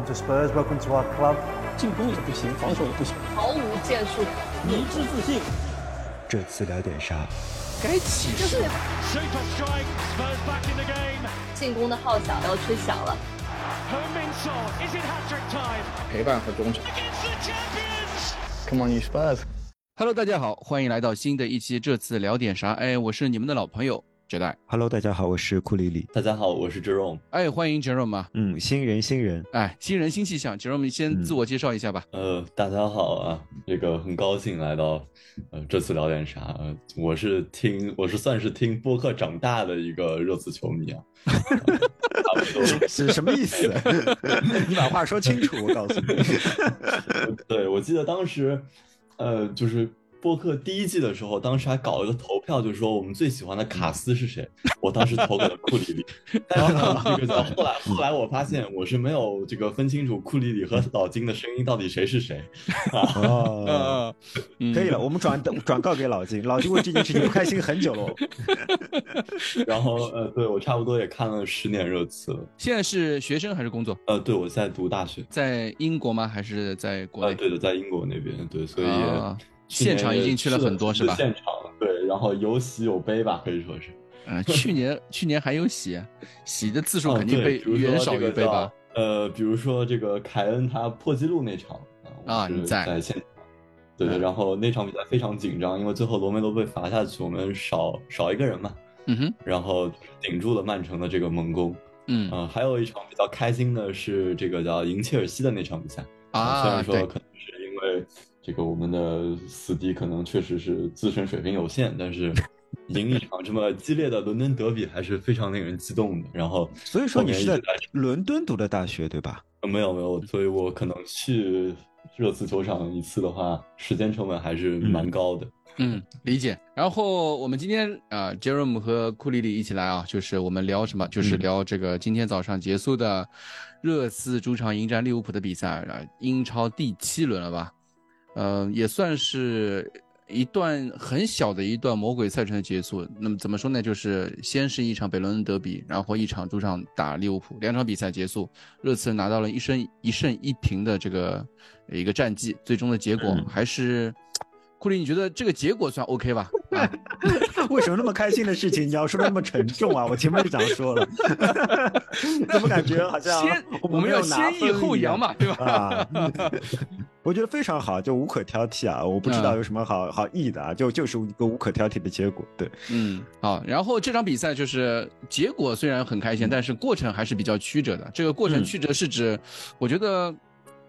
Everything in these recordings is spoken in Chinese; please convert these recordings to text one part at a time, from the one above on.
Welcome to Spurs. Welcome to our club. 进攻也不行，防守也不行，毫无建树，迷之自信。这次聊点啥？该起就是 Super strike, Spurs back in the game. 进攻的号角要吹响了。Hermin Son, is it hat-trick time? 陪伴和忠诚。Come on, you Spurs！Hello，大家好，欢迎来到新的一期。这次聊点啥？哎，我是你们的老朋友 Hello，大家好，我是库里里。大家好，我是 Jerome。哎，欢迎 Jerome 啊！嗯，新人新人，哎，新人新气象，Jerome 先自我介绍一下吧。呃，大家好啊，这个很高兴来到，呃，这次聊点啥？呃我是听，我是算是听播客长大的一个热刺球迷啊。是什么意思？你把话说清楚，我告诉你。对，我记得当时，呃，就是播客第一季的时候，当时还搞了个投票，就是说我们最喜欢的卡斯是谁。我当时投给了库里里，但是呢，这个后来后来我发现我是没有这个分清楚库里里和老金的声音到底谁是谁。哦，呃，嗯可以了，我们转转告给老金，老金为这件事情不开心很久了。然后呃，对我差不多也看了十年热词了。现在是学生还是工作？呃，对我在读大学。在英国吗？还是在国呃，内？对的，在英国那边，对，所以现场已经去了很多是是吧？现场对，然后有喜有悲吧，可以说是。嗯，去年去年还有喜，喜的次数哦肯定被对比如远少这个于悲吧？叫？呃，比如说这个凯恩他破纪录那场啊你在在现场。对对，嗯然后那场比赛非常紧张，因为最后罗梅罗被罚下去，我们少少一个人嘛，嗯哼，然后顶住了曼城的这个猛攻。嗯嗯、还有一场比较开心的是这个叫赢切尔西的那场比赛啊。虽啊，然说，可能是因为这个我们的死敌可能确实是自身水平有限，但是赢一场这么激烈的伦敦德比还是非常令人激动的。然后所以说你是在伦敦读的大学对吧？呃没有没有，所以我可能去热刺球场一次的话，时间成本还是蛮高的。嗯，理解。然后我们今天啊、e o m e 和库里里一起来啊，就是我们聊什么？就是嗯聊这个今天早上结束的热刺主场迎战利物浦的比赛啊，英超第七轮了吧？呃，也算是一段很小的一段魔鬼赛程的结束。那么怎么说呢？就是先是一场北伦敦德比，然后一场主场打利物浦，两场比赛结束，热刺拿到了一胜一胜一平的这个一个战绩，最终的结果嗯还是。库里，你觉得这个结果算 OK 吧？啊，为什么那么开心的事情 你要说的那么沉重啊？我前面就想说了，怎么感觉好像先我们要先抑后扬嘛，对吧？啊，我觉得非常好，就无可挑剔啊！我不知道嗯有什么好好议的啊，就就是一个无可挑剔的结果。对，嗯，好。然后这场比赛就是结果虽然很开心，但是过程还是比较曲折的。这个过程嗯曲折是指，我觉得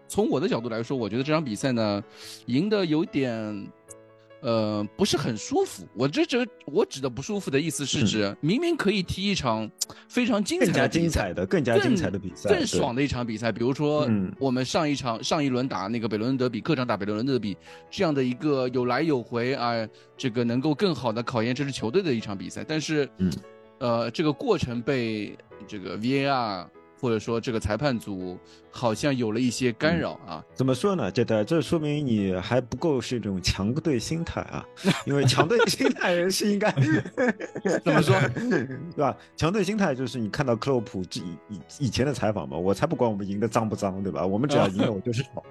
从我的角度来说，我觉得这场比赛呢，赢得有点。呃，不是很舒服。我这这我指的不舒服的意思是指，明明可以踢一场非常精彩更加精彩的、更加精彩的比赛，对更爽的一场比赛。比如说嗯，我们上一场上一轮打那个北伦敦德比，客场打北伦敦德比，这样的一个有来有回啊，这个能够更好的考验这支球队的一场比赛。但是，嗯，呃，这个过程被这个 VAR 或者说这个裁判组好像有了一些干扰啊。怎么说呢？这的这说明你还不够是一种强队心态啊，因为强队心态是应该 怎么说？对吧？强队心态就是你看到克洛普以以以前的采访嘛，我才不管我们赢的脏不脏，对吧？我们只要赢了我就是爽，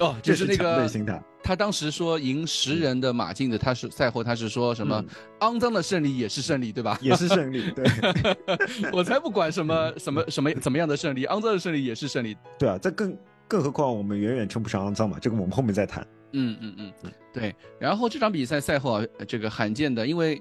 哦，就是那个心态。他当时说赢十人的马竞的，他是赛后他是说什么嗯肮脏的胜利也是胜利，对吧？也是胜利，对 我才不管什么什么什么怎么样的胜利，肮脏的胜利也是胜利。对啊，这更更何况我们远远称不上肮脏嘛，这个我们后面再谈。嗯嗯嗯，对。然后这场比赛赛后啊，呃这个罕见的，因为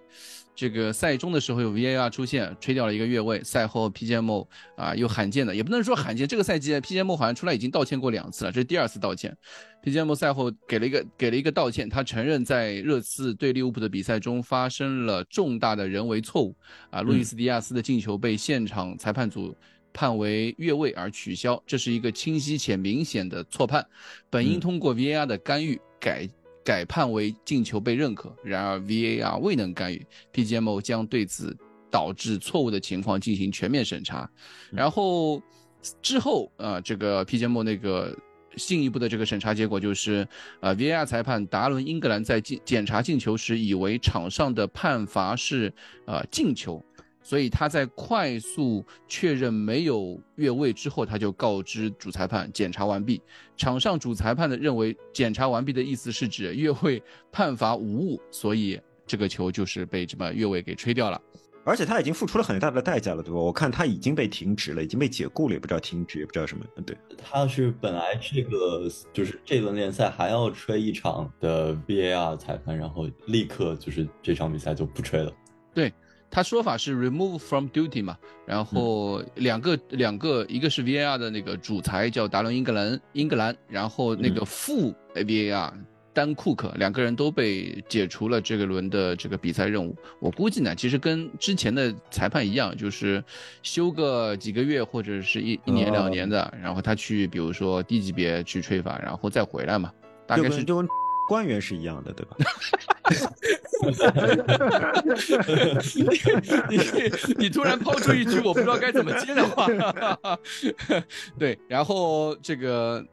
这个赛中的时候有 VAR 出现，吹掉了一个越位。赛后 PGM 啊又罕见的，也不能说罕见，这个赛季 PGM 好像出来已经道歉过两次了，这是第二次道歉。PGM 赛后给了一个给了一个道歉，他承认在热刺对利物浦的比赛中发生了重大的人为错误啊，路易斯迪亚斯的进球被现场裁判组。判为越位而取消，这是一个清晰且明显的错判，本应嗯通过 VAR 的干预改改判为进球被认可。然而 VAR 未能干预，PGMO 将对此导致错误的情况进行全面审查。然后之后啊、呃这个 PGMO 那个。进一步的这个审查结果就是，呃，VAR 裁判达伦英格兰在进检查进球时，以为场上的判罚是呃进球，所以他在快速确认没有越位之后，他就告知主裁判检查完毕。场上主裁判的认为检查完毕的意思是指越位判罚无误，所以这个球就是被这么越位给吹掉了。而且他已经付出了很大的代价了，对吧？我看他已经被停职了，已经被解雇了，也不知道停职，也不知道什么。嗯，对，他是本来这个就是这轮联赛还要吹一场的 VAR 裁判，然后立刻就是这场比赛就不吹了。对他说法是 remove from duty 嘛，然后两个两个，一个是 VAR 的那个主裁叫达伦英格兰英格兰，然后那个副 VAR。丹库克两个人都被解除了这个轮的这个比赛任务。我估计呢，其实跟之前的裁判一样，就是休个几个月或者是一一年两年的，然后他去比如说低级别去吹罚，然后再回来嘛。大概是就跟官员是一样的，对吧？你你突然抛出一句我不知道该怎么接的话，对，然后这个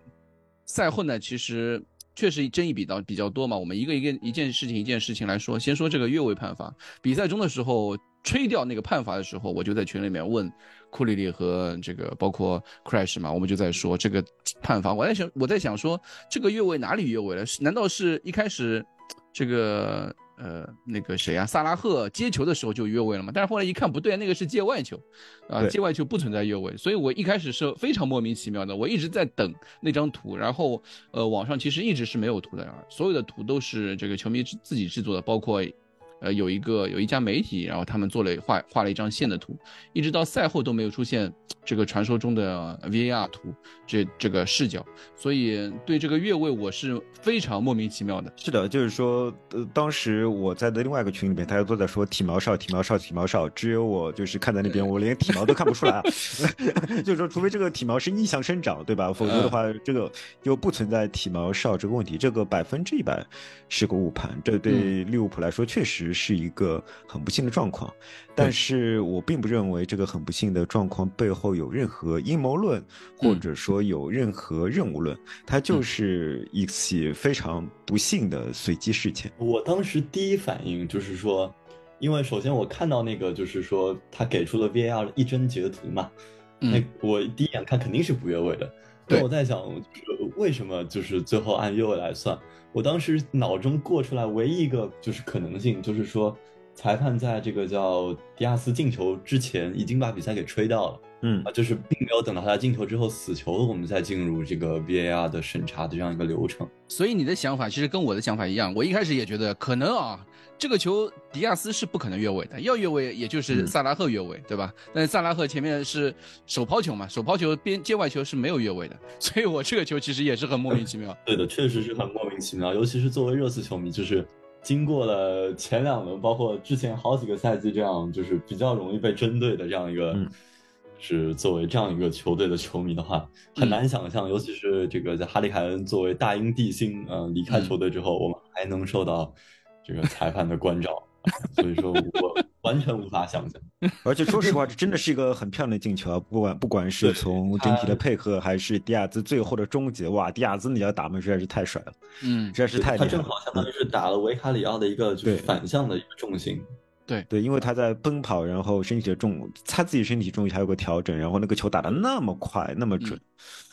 赛后呢，其实。确实争议比较比较多嘛，我们一个一个一件事情一件事情来说。先说这个越位判罚，比赛中的时候吹掉那个判罚的时候，我就在群里面问库里里和这个包括 Crash 嘛，我们就在说这个判罚。我在想我在想说这个越位哪里越位了？难道是一开始这个？呃，那个谁啊，萨拉赫接球的时候就越位了嘛？但是后来一看不对，那个是界外球，啊，界外球不存在越位，所以我一开始是非常莫名其妙的，我一直在等那张图，然后呃，网上其实一直是没有图的，所有的图都是这个球迷自己制作的，包括。呃，有一个有一家媒体，然后他们做了画画了一张线的图，一直到赛后都没有出现这个传说中的 VAR 图这这个视角，所以对这个越位我是非常莫名其妙的。是的，就是说，呃，当时我在的另外一个群里面，大家都在说体毛少、体毛少、体毛少，只有我就是看在那边，我连体毛都看不出来啊。就是说，除非这个体毛是逆向生长，对吧？否则的话，这个就不存在体毛少这个问题。这个百分之一百是个误判，这对利物浦来说确实。是一个很不幸的状况，但是我并不认为这个很不幸的状况背后有任何阴谋论，或者说有任何任务论，它就是一起非常不幸的随机事件。我当时第一反应就是说，因为首先我看到那个就是说他给出了 VAR 的一帧截图嘛，那我第一眼看肯定是不越位的，那我在想为什么就是最后按越位来算。我当时脑中过出来唯一一个就是可能性，就是说，裁判在这个叫迪亚斯进球之前已经把比赛给吹掉了，嗯啊，就是并没有等到他进球之后死球，我们再进入这个 VAR 的审查的这样一个流程。所以你的想法其实跟我的想法一样，我一开始也觉得可能啊。这个球迪亚斯是不可能越位的，要越位也就是萨拉赫越位，对吧？但是萨拉赫前面是手抛球嘛，手抛球边界外球是没有越位的，所以我这个球其实也是很莫名其妙。对的，确实是很莫名其妙，尤其是作为热刺球迷，就是经过了前两轮，包括之前好几个赛季这样，就是比较容易被针对的这样一个，是作为这样一个球队的球迷的话，很难想象，尤其是这个在哈利凯恩作为大英帝星，嗯，离开球队之后，我们还能受到。这个裁判的关照，所以说我完全无法想象。而且说实话，这真的是一个很漂亮的进球啊！不管不管是从整体的配合，还是迪亚兹最后的终结，哇，迪亚兹那脚打门实在是太帅了，嗯，实在是太厉害。他正好相当于是打了维卡里奥的一个就是反向的一个重心。对对，因为他在奔跑，然后身体的重，他自己身体重还有个调整，然后那个球打的那么快，那么准。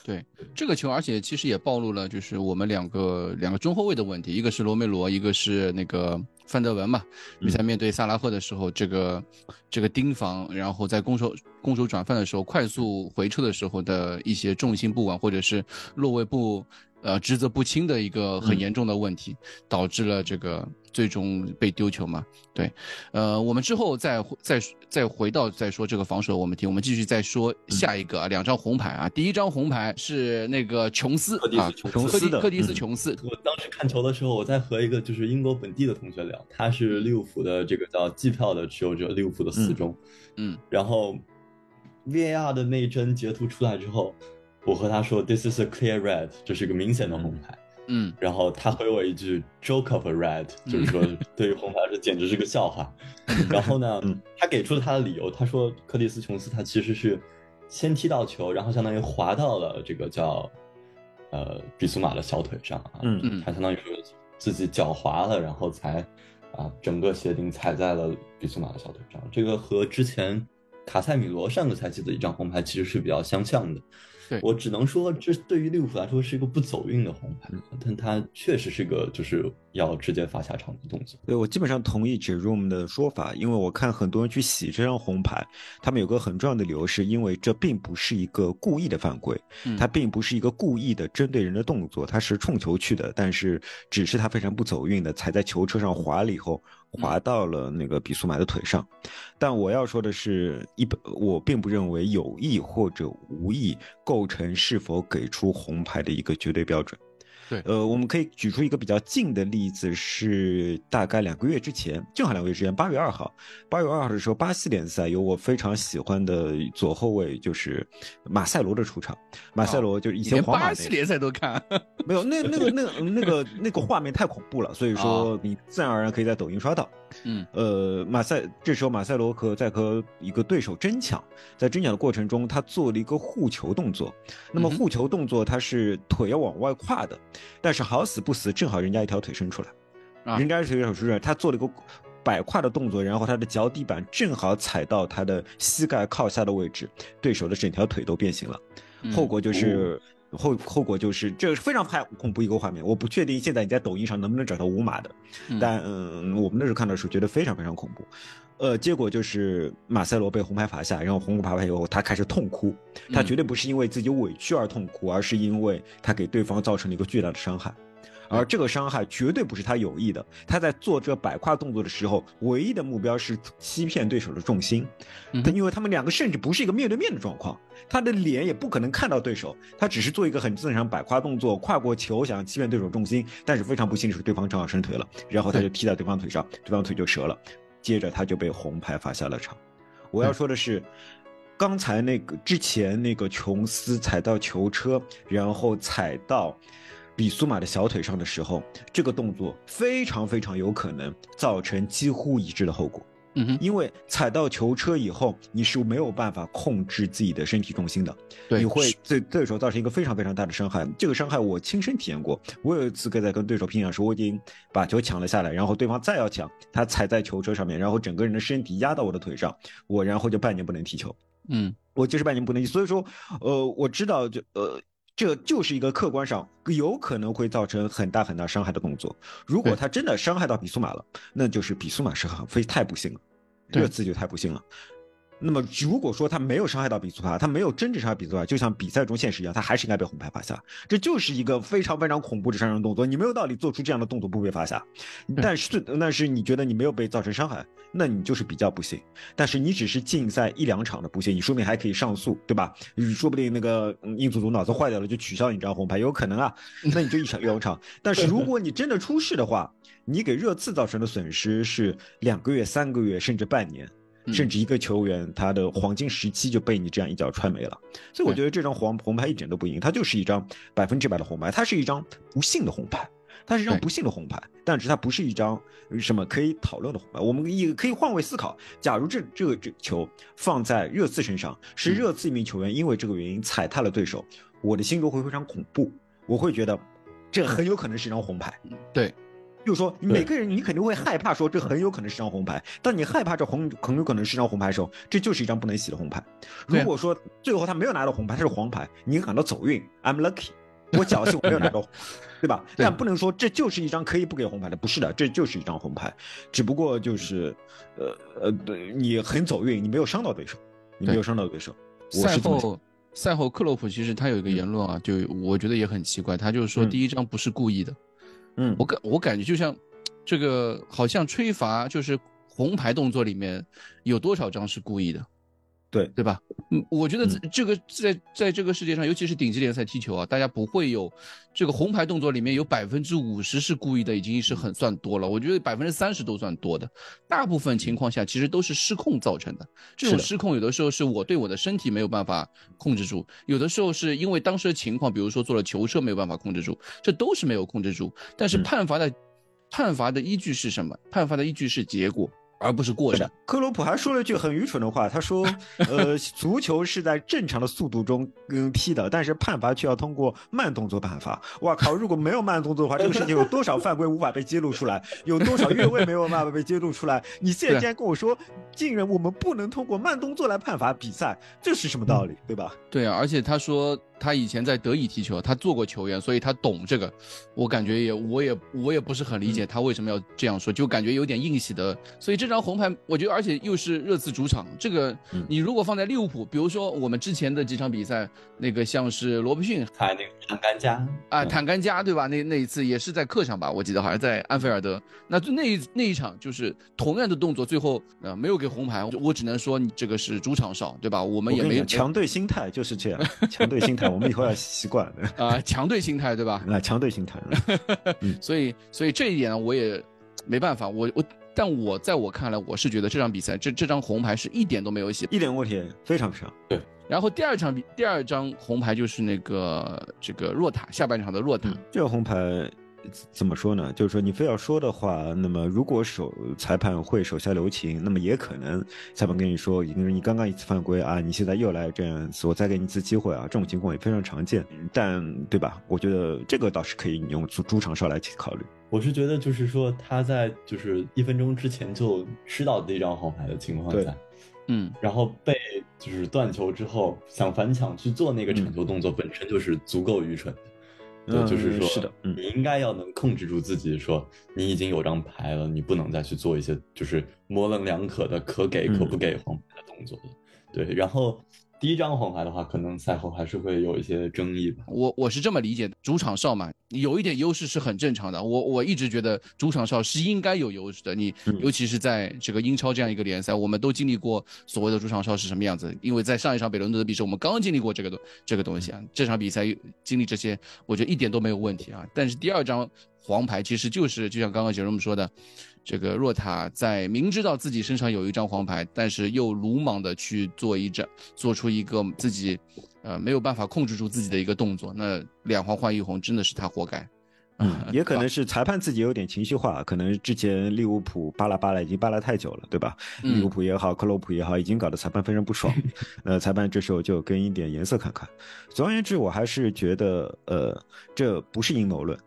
对这个球，而且其实也暴露了，就是我们两个两个中后卫的问题，一个是罗梅罗，一个是那个范德文嘛。比赛面对萨拉赫的时候，这个这个盯防，然后在攻守攻守转换的时候，快速回撤的时候的一些重心不稳，或者是落位不。呃，职责不清的一个很严重的问题，导致了这个最终被丢球嘛？对，呃，我们之后再再再回到再说这个防守问题，我们继续再说下一个啊，两张红牌啊，第一张红牌是那个琼斯啊，琼斯的科迪斯琼斯。我当时看球的时候，我在和一个就是英国本地的同学聊，他是利物浦的这个叫季票的持有者，利物浦的死忠，嗯，然后 VAR 的那一帧截图出来之后。我和他说，This is a clear red，这是一个明显的红牌。嗯，然后他回我一句，Joke of a red，就是说对于红牌这简直是个笑话。然后呢，他给出了他的理由，他说克里斯琼斯他其实是先踢到球，然后相当于滑到了这个叫呃比苏马的小腿上啊，嗯，他相当于说自己脚滑了，然后才啊，整个鞋钉踩在了比苏马的小腿上。这个和之前卡塞米罗上个赛季的一张红牌其实是比较相像的。对我只能说，这对于利物浦来说是一个不走运的红牌，但他确实是个就是要直接罚下场的动作。对我基本上同意 Jerome 的说法，因为我看很多人去洗这张红牌，他们有个很重要的理由，是因为这并不是一个故意的犯规，嗯它并不是一个故意的针对人的动作，它是冲球去的，但是只是他非常不走运的踩在球车上滑了以后，滑到了那个比苏马的腿上。但我要说的是，一本我并不认为有意或者无意构成是否给出红牌的一个绝对标准。对呃，我们可以举出一个比较近的例子，是大概两个月之前，正好两个月之前，八月二号，八月二号的时候，巴西联赛有我非常喜欢的左后卫，就是马塞罗的出场。马塞罗就是以前皇马那巴西联赛都看，没有，那那个那个那个那个画面太恐怖了，所以说你自然而然可以在抖音刷到。嗯，呃，马赛这时候马塞罗和在和一个对手争抢，在争抢的过程中，他做了一个护球动作。那么护球动作他是腿要往外跨的，但是好死不死，正好人家一条腿伸出来，啊人家一条腿伸出来，他做了一个摆胯的动作，然后他的脚底板正好踩到他的膝盖靠下的位置，对手的整条腿都变形了。嗯后果就是。后后果就是，这是非常拍恐怖一个画面。我不确定现在你在抖音上能不能找到无码的，嗯但嗯，我们那时候看到的时候觉得非常非常恐怖。呃，结果就是马塞罗被红牌罚下，然后红牌罚下以后，他开始痛哭。他嗯绝对不是因为自己委屈而痛哭，而是因为他给对方造成了一个巨大的伤害。而这个伤害绝对不是他有意的，他在做这摆胯动作的时候，唯一的目标是欺骗对手的重心。嗯他因为他们两个甚至不是一个面对面的状况，他的脸也不可能看到对手，他只是做一个很正常摆胯动作，跨过球想欺骗对手重心，但是非常不幸的是对方正好伸腿了，然后他就踢在对方腿上，对方腿就折了，接着他就被红牌罚下了场。我要说的是。刚才那个之前那个琼斯踩到球车，然后踩到比苏马的小腿上的时候，这个动作非常非常有可能造成几乎一致的后果。嗯哼，因为踩到球车以后，你是没有办法控制自己的身体重心的，对你会对对手造成一个非常非常大的伤害。这个伤害我亲身体验过。我有一次跟在跟对手拼抢时，我已经把球抢了下来，然后对方再要抢，他踩在球车上面，然后整个人的身体压到我的腿上，我然后就半年不能踢球。嗯我就是半年不能踢，所以说，呃，我知道就呃。这就是一个客观上有可能会造成很大很大伤害的动作。如果他真的伤害到比苏马了，那就是比苏马是很非太不幸了，对热刺就太不幸了。那么如果说他没有伤害到比苏马，他没有真正伤害比苏马，就像比赛中现实一样，他还是应该被红牌罚下。这就是一个非常非常恐怖的杀人动作，你没有道理做出这样的动作不被罚下。但是但是你觉得你没有被造成伤害，那你就是比较不幸。但是你只是禁赛一两场的不幸，你说明还可以上诉，对吧？你说不定那个嗯英足总脑子坏掉了，就取消你这张红牌，有可能啊。那你就一场一两场。但是如果你真的出事的话，你给热刺造成的损失是两个月、三个月，甚至半年。嗯。甚至一个球员他的黄金时期就被你这样一脚踹没了，所以我觉得这张黄红牌一点都不赢，它就是一张百分之百的红牌，它是一张不幸的红牌，它是一张不幸的红牌，但是它不是一张什么可以讨论的红牌。我们也可以换位思考，假如这这个这球放在热刺身上，是嗯热刺一名球员因为这个原因踩踏了对手，我的心中会非常恐怖，我会觉得这很有可能是一张红牌。对，就是说，每个人你肯定会害怕，说这很有可能是张红牌。当你害怕这红很有可能是张红牌的时候，这就是一张不能洗的红牌。如果说最后他没有拿到红牌，他是黄牌，你感到走运，I'm lucky，我侥幸我没有拿到，对吧？但不能说这就是一张可以不给红牌的，不是的，这就是一张红牌，只不过就是，呃呃，对你很走运，你没有伤到对手，你没有伤到对手。我赛后赛后克洛普其实他有一个言论啊，就我觉得也很奇怪，他就是说嗯第一张不是故意的，嗯。我感我感觉就像这个好像吹罚就是红牌动作里面有多少张是故意的，对对吧？嗯，我觉得嗯这这个在在这个世界上，尤其是顶级联赛踢球啊，大家不会有这个红牌动作里面有百分之五十是故意的，已经是很算多了。我觉得百分之三十都算多的，大部分情况下其实都是失控造成的。这种失控有的时候是我对我的身体没有办法控制住，有的时候是因为当时的情况，比如说做了球车没有办法控制住，这都是没有控制住。但是嗯判罚的判罚的依据是什么？判罚的依据是结果。而不是过程。克洛普还说了一句很愚蠢的话，他说：“ 呃，足球是在正常的速度中嗯踢的，但是判罚却要通过慢动作判罚。”哇靠！如果没有慢动作的话，这个事情有多少犯规无法被揭露出来？有多少越位没有办法被揭露出来？你现在竟然跟我说，竟然我们不能通过慢动作来判罚比赛，这是什么道理？对吧？对啊，而且他说他以前在德乙踢球，他做过球员，所以他懂这个。我感觉也，我也，我也不是很理解他为什么要这样说，就感觉有点硬洗的。所以这张红牌，我觉得，而且又是热刺主场，这个你如果放在利物浦，比如说我们之前的几场比赛，那个像是罗伯逊，还那个坦甘加啊，坦甘加对吧？那那一次也是在客场吧，我记得好像在安菲尔德。那那一那一场就是同样的动作，最后呃没有给红牌，我只能说你这个是主场少，对吧？我们也没有强队心态就是这样，强队心态，我们以后要习惯 啊，强队心态对吧？啊，强队心态。嗯 所以，所以这一点呢，我也没办法。我我，但我在我看来，我是觉得这场比赛这这张红牌是一点都没有写，一点问题非常少。对。然后第二场比第二张红牌就是那个这个若塔下半场的若塔，这个红牌。怎么说呢？就是说，你非要说的话，那么如果手裁判会手下留情，那么也可能裁判跟你说，你你刚刚一次犯规啊，你现在又来这样子，我再给你一次机会啊，这种情况也非常常见。但对吧？我觉得这个倒是可以你用主主场哨来考虑。我是觉得，就是说他在就是一分钟之前就吃到第一张黄牌的情况下，嗯，然后被就是断球之后想反抢去做那个铲球动作，本身就是足够愚蠢的。对，就是说，是的，你应该要能控制住自己，说你已经有张牌了，你不能再去做一些就是模棱两可的可给可不给黄牌的动作了。对，然后。第一张黄牌的话，可能赛后还是会有一些争议吧。我我是这么理解的，主场哨嘛，有一点优势是很正常的。我我一直觉得主场哨是应该有优势的。你尤其是在这个英超这样一个联赛，我们都经历过所谓的主场哨是什么样子。因为在上一场北伦敦的比赛，我们刚刚经历过这个东这个东西啊。这场比赛经历这些，我觉得一点都没有问题啊。但是第二张黄牌其实就是就像刚刚杰伦说的。这个若塔在明知道自己身上有一张黄牌，但是又鲁莽的去做一张，做出一个自己，呃，没有办法控制住自己的一个动作，那两黄换一红，真的是他活该。嗯，也可能是裁判自己有点情绪化，可能之前利物浦巴拉巴拉已经巴拉太久了，对吧？利物浦也好，克洛普也好，已经搞得裁判非常不爽。呃，裁判这时候就跟一点颜色看看。总而言之，我还是觉得，呃，这不是阴谋论，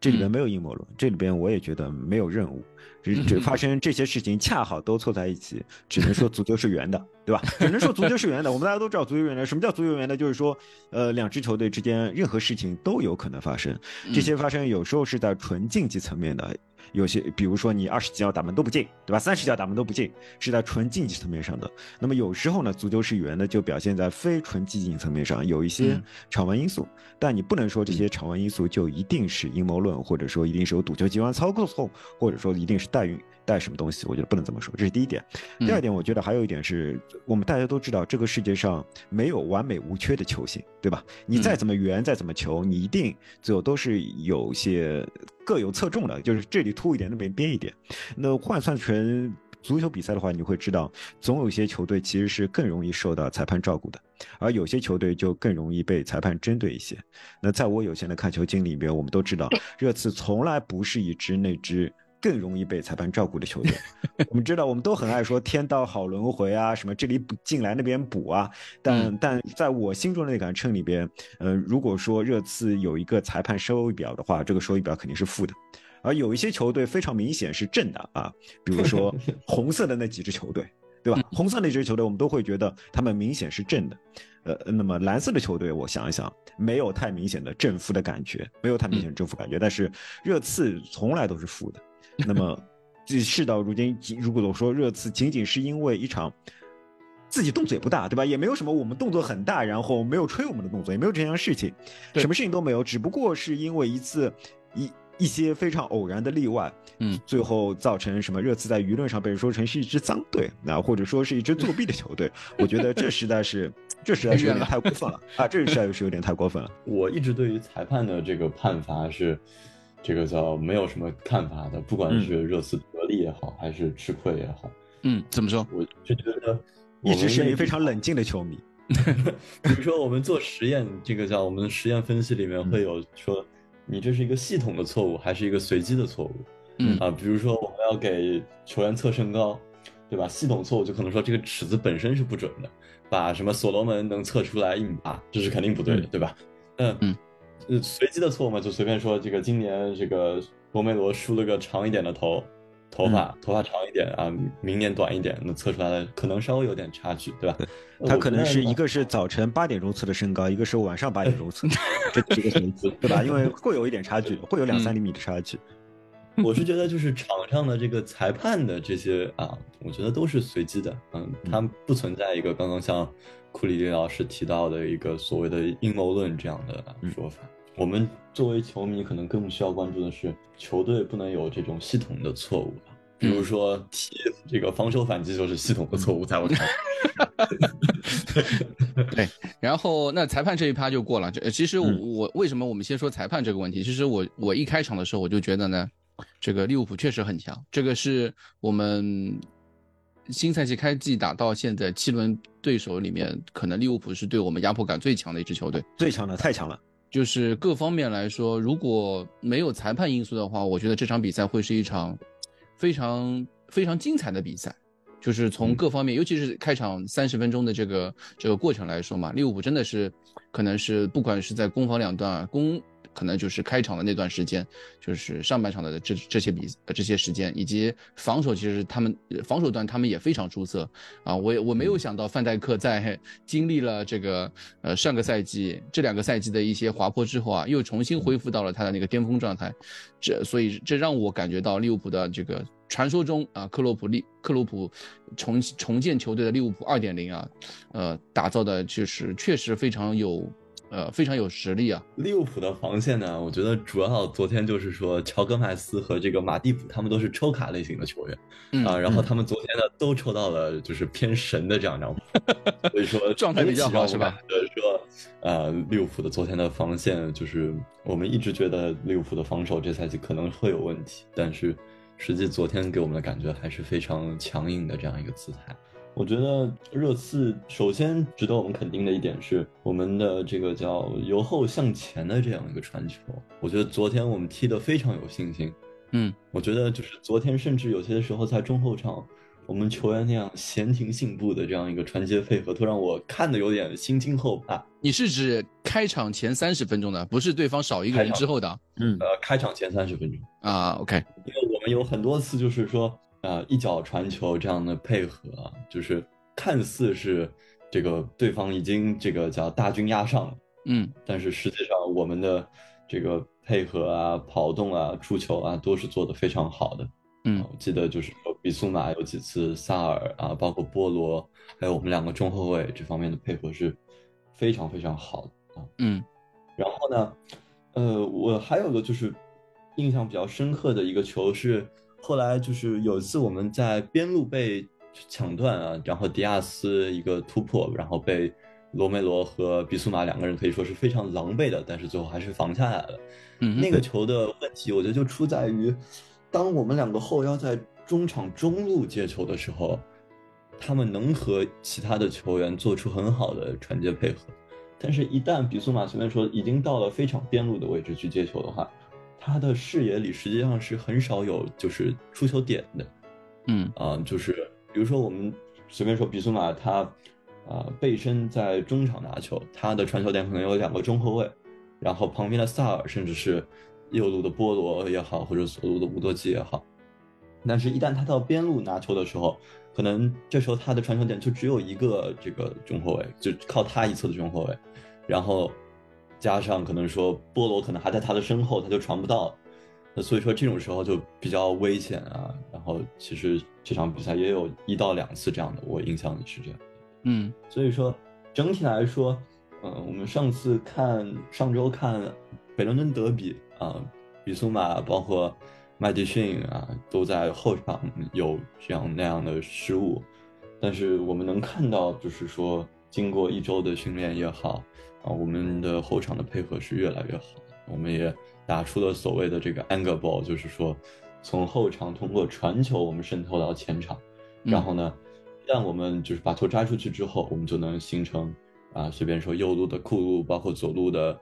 这里边没有阴谋论，这里边我也觉得没有任务。只只发生这些事情，恰好都凑在一起，只能说足球是圆的，对吧？只能说足球是圆的。我们大家都知道足球圆的。什么叫足球圆的？就是说，呃，两支球队之间任何事情都有可能发生。这些发生有时候是在纯竞技层面的。有些，比如说你二十几脚打门都不进，对吧？三十脚打门都不进，是在纯竞技层面上的。那么有时候呢，足球是圆的，就表现在非纯竞技层面上，有一些场外因素。但你不能说这些场外因素就一定是阴谋论，或者说一定是有赌球集团操控，或者说一定是代孕带什么东西。我觉得不能这么说，这是第一点。第二点，我觉得还有一点是我们大家都知道，这个世界上没有完美无缺的球星，对吧？你再怎么圆，再怎么球，你一定最后都是有些。各有侧重的，就是这里凸一点，那边边一点。那换算成足球比赛的话，你会知道，总有一些球队其实是更容易受到裁判照顾的，而有些球队就更容易被裁判针对一些。那在我有限的看球经历里边，我们都知道，热刺从来不是一支那支。更容易被裁判照顾的球队，我们知道，我们都很爱说天道好轮回啊，什么这里补进来那边补啊，但但在我心中的那杆秤里边，呃，如果说热刺有一个裁判收益表的话，这个收益表肯定是负的，而有一些球队非常明显是正的啊，比如说 红色的那几支球队，对吧？红色那支球队我们都会觉得他们明显是正的，呃，那么蓝色的球队，我想一想，没有太明显的正负的感觉，没有太明显的正负感觉，但是热刺从来都是负的。那么，事到如今，如果我说热刺仅仅是因为一场自己动作也不大，对吧？也没有什么我们动作很大，然后没有吹我们的动作，也没有这样事情，什么事情都没有，只不过是因为一次一一些非常偶然的例外，嗯，最后造成什么热刺在舆论上被说成是一支脏队，那或者说是一支作弊的球队，我觉得这实在是，这实在是有点太过分了 啊！这实在是有点太过分了。我一直对于裁判的这个判罚是。这个叫没有什么看法的，不管是热刺得利也好，还是吃亏也好，嗯，怎么说？我就觉得一直是一个非常冷静的球迷。比如说我们做实验，这个叫我们实验分析里面会有说，你这是一个系统的错误，还是一个随机的错误？嗯啊，比如说我们要给球员测身高，对吧？系统错误就可能说这个尺子本身是不准的，把什么所罗门能测出来一米八，这是肯定不对的，对吧？嗯嗯，呃，随机的错误嘛，就随便说这个今年这个罗梅罗梳了个长一点的头。头发头发长一点啊，明年短一点，那测出来的可能稍微有点差距，对吧？他可能是一个是早晨八点钟测的身高，一个是晚上八点钟测，这这个随机，对吧？因为会有一点差距，会有两三厘米的差距。我是觉得就是场上的这个裁判的这些啊，我觉得都是随机的，嗯，他不存在一个刚刚像库里老师提到的一个所谓的阴谋论这样的说法。我们作为球迷，可能更需要关注的是球队不能有这种系统的错误比如说踢这个防守反击就是系统的错误，在我看来。对，然后那裁判这一趴就过了。这其实我为什么我们先说裁判这个问题？其实我我一开场的时候我就觉得呢，这个利物浦确实很强。这个是我们新赛季开季打到现在七轮对手里面，可能利物浦是对我们压迫感最强的一支球队。最强的，太强了。就是各方面来说，如果没有裁判因素的话，我觉得这场比赛会是一场非常非常精彩的比赛。就是从各方面，尤其是开场三十分钟的这个这个过程来说嘛，利物浦真的是可能是不管是在攻防两端啊，攻。可能就是开场的那段时间，就是上半场的这这些比这些时间，以及防守，其实他们防守端他们也非常出色啊！我我没有想到范戴克在 经历了这个呃上个赛季这两个赛季的一些滑坡之后啊，又重新恢复到了他的那个巅峰状态，这所以这让我感觉到利物浦的这个传说中啊克洛普利克洛普重重建球队的利物浦二点零啊，呃打造的就是确实非常有。呃，非常有实力啊！利物浦的防线呢，我觉得主要昨天就是说，乔戈麦斯和这个马蒂普他们都是抽卡类型的球员啊，然后他们昨天呢都抽到了就是偏神的这样张牌，所以说 状态比较好是吧？说呃，利物浦的昨天的防线就是我们一直觉得利物浦的防守这赛季可能会有问题，但是实际昨天给我们的感觉还是非常强硬的这样一个姿态。我觉得热刺首先值得我们肯定的一点是我们的这个叫由后向前的这样一个传球。我觉得昨天我们踢得非常有信心。嗯，我觉得就是昨天甚至有些时候在中后场，我们球员那样闲庭信步的这样一个传接配合，都让我看的有点心惊后怕。你是指开场前三十分钟的，不是对方少一个人之后的？嗯，呃，开场前三十分钟啊。OK，因为我们有很多次就是说。啊，一脚传球这样的配合，就是看似是这个对方已经这个叫大军压上了，嗯，但是实际上我们的这个配合啊、跑动啊、出球啊都是做得非常好的，嗯，我记得就是说比苏马有几次萨尔啊，包括波罗，还有我们两个中后卫这方面的配合是非常非常好的啊，嗯，然后呢，呃，我还有个就是印象比较深刻的一个球是。后来就是有一次我们在边路被抢断啊，然后迪亚斯一个突破，然后被罗梅罗和比苏马两个人可以说是非常狼狈的，但是最后还是防下来了。嗯，那个球的问题，我觉得就出在于，当我们两个后腰在中场中路接球的时候，他们能和其他的球员做出很好的传接配合，但是，一旦比苏马随便说已经到了非常边路的位置去接球的话。他的视野里实际上是很少有就是出球点的，嗯。啊，就是比如说我们随便说比苏马他啊背身在中场拿球，他的传球点可能有两个中后卫，然后旁边的萨尔甚至是右路的波罗也好，或者左路的乌多基也好，但是，一旦他到边路拿球的时候，可能这时候他的传球点就只有一个这个中后卫，就靠他一侧的中后卫，然后。加上可能说波罗可能还在他的身后，他就传不到，那所以说这种时候就比较危险啊。然后其实这场比赛也有一到两次这样的，我印象里是这样。嗯，所以说整体来说，嗯，我们上次看上周看北伦敦德比啊，比苏马包括麦迪逊啊都在后场有这样那样的失误，但是我们能看到就是说经过一周的训练也好。啊，我们的后场的配合是越来越好，我们也打出了所谓的这个 angle ball，就是说从后场通过传球，我们渗透到前场，然后呢，一旦我们就是把球摘出去之后，我们就能形成啊，随便说右路的库路，包括左路的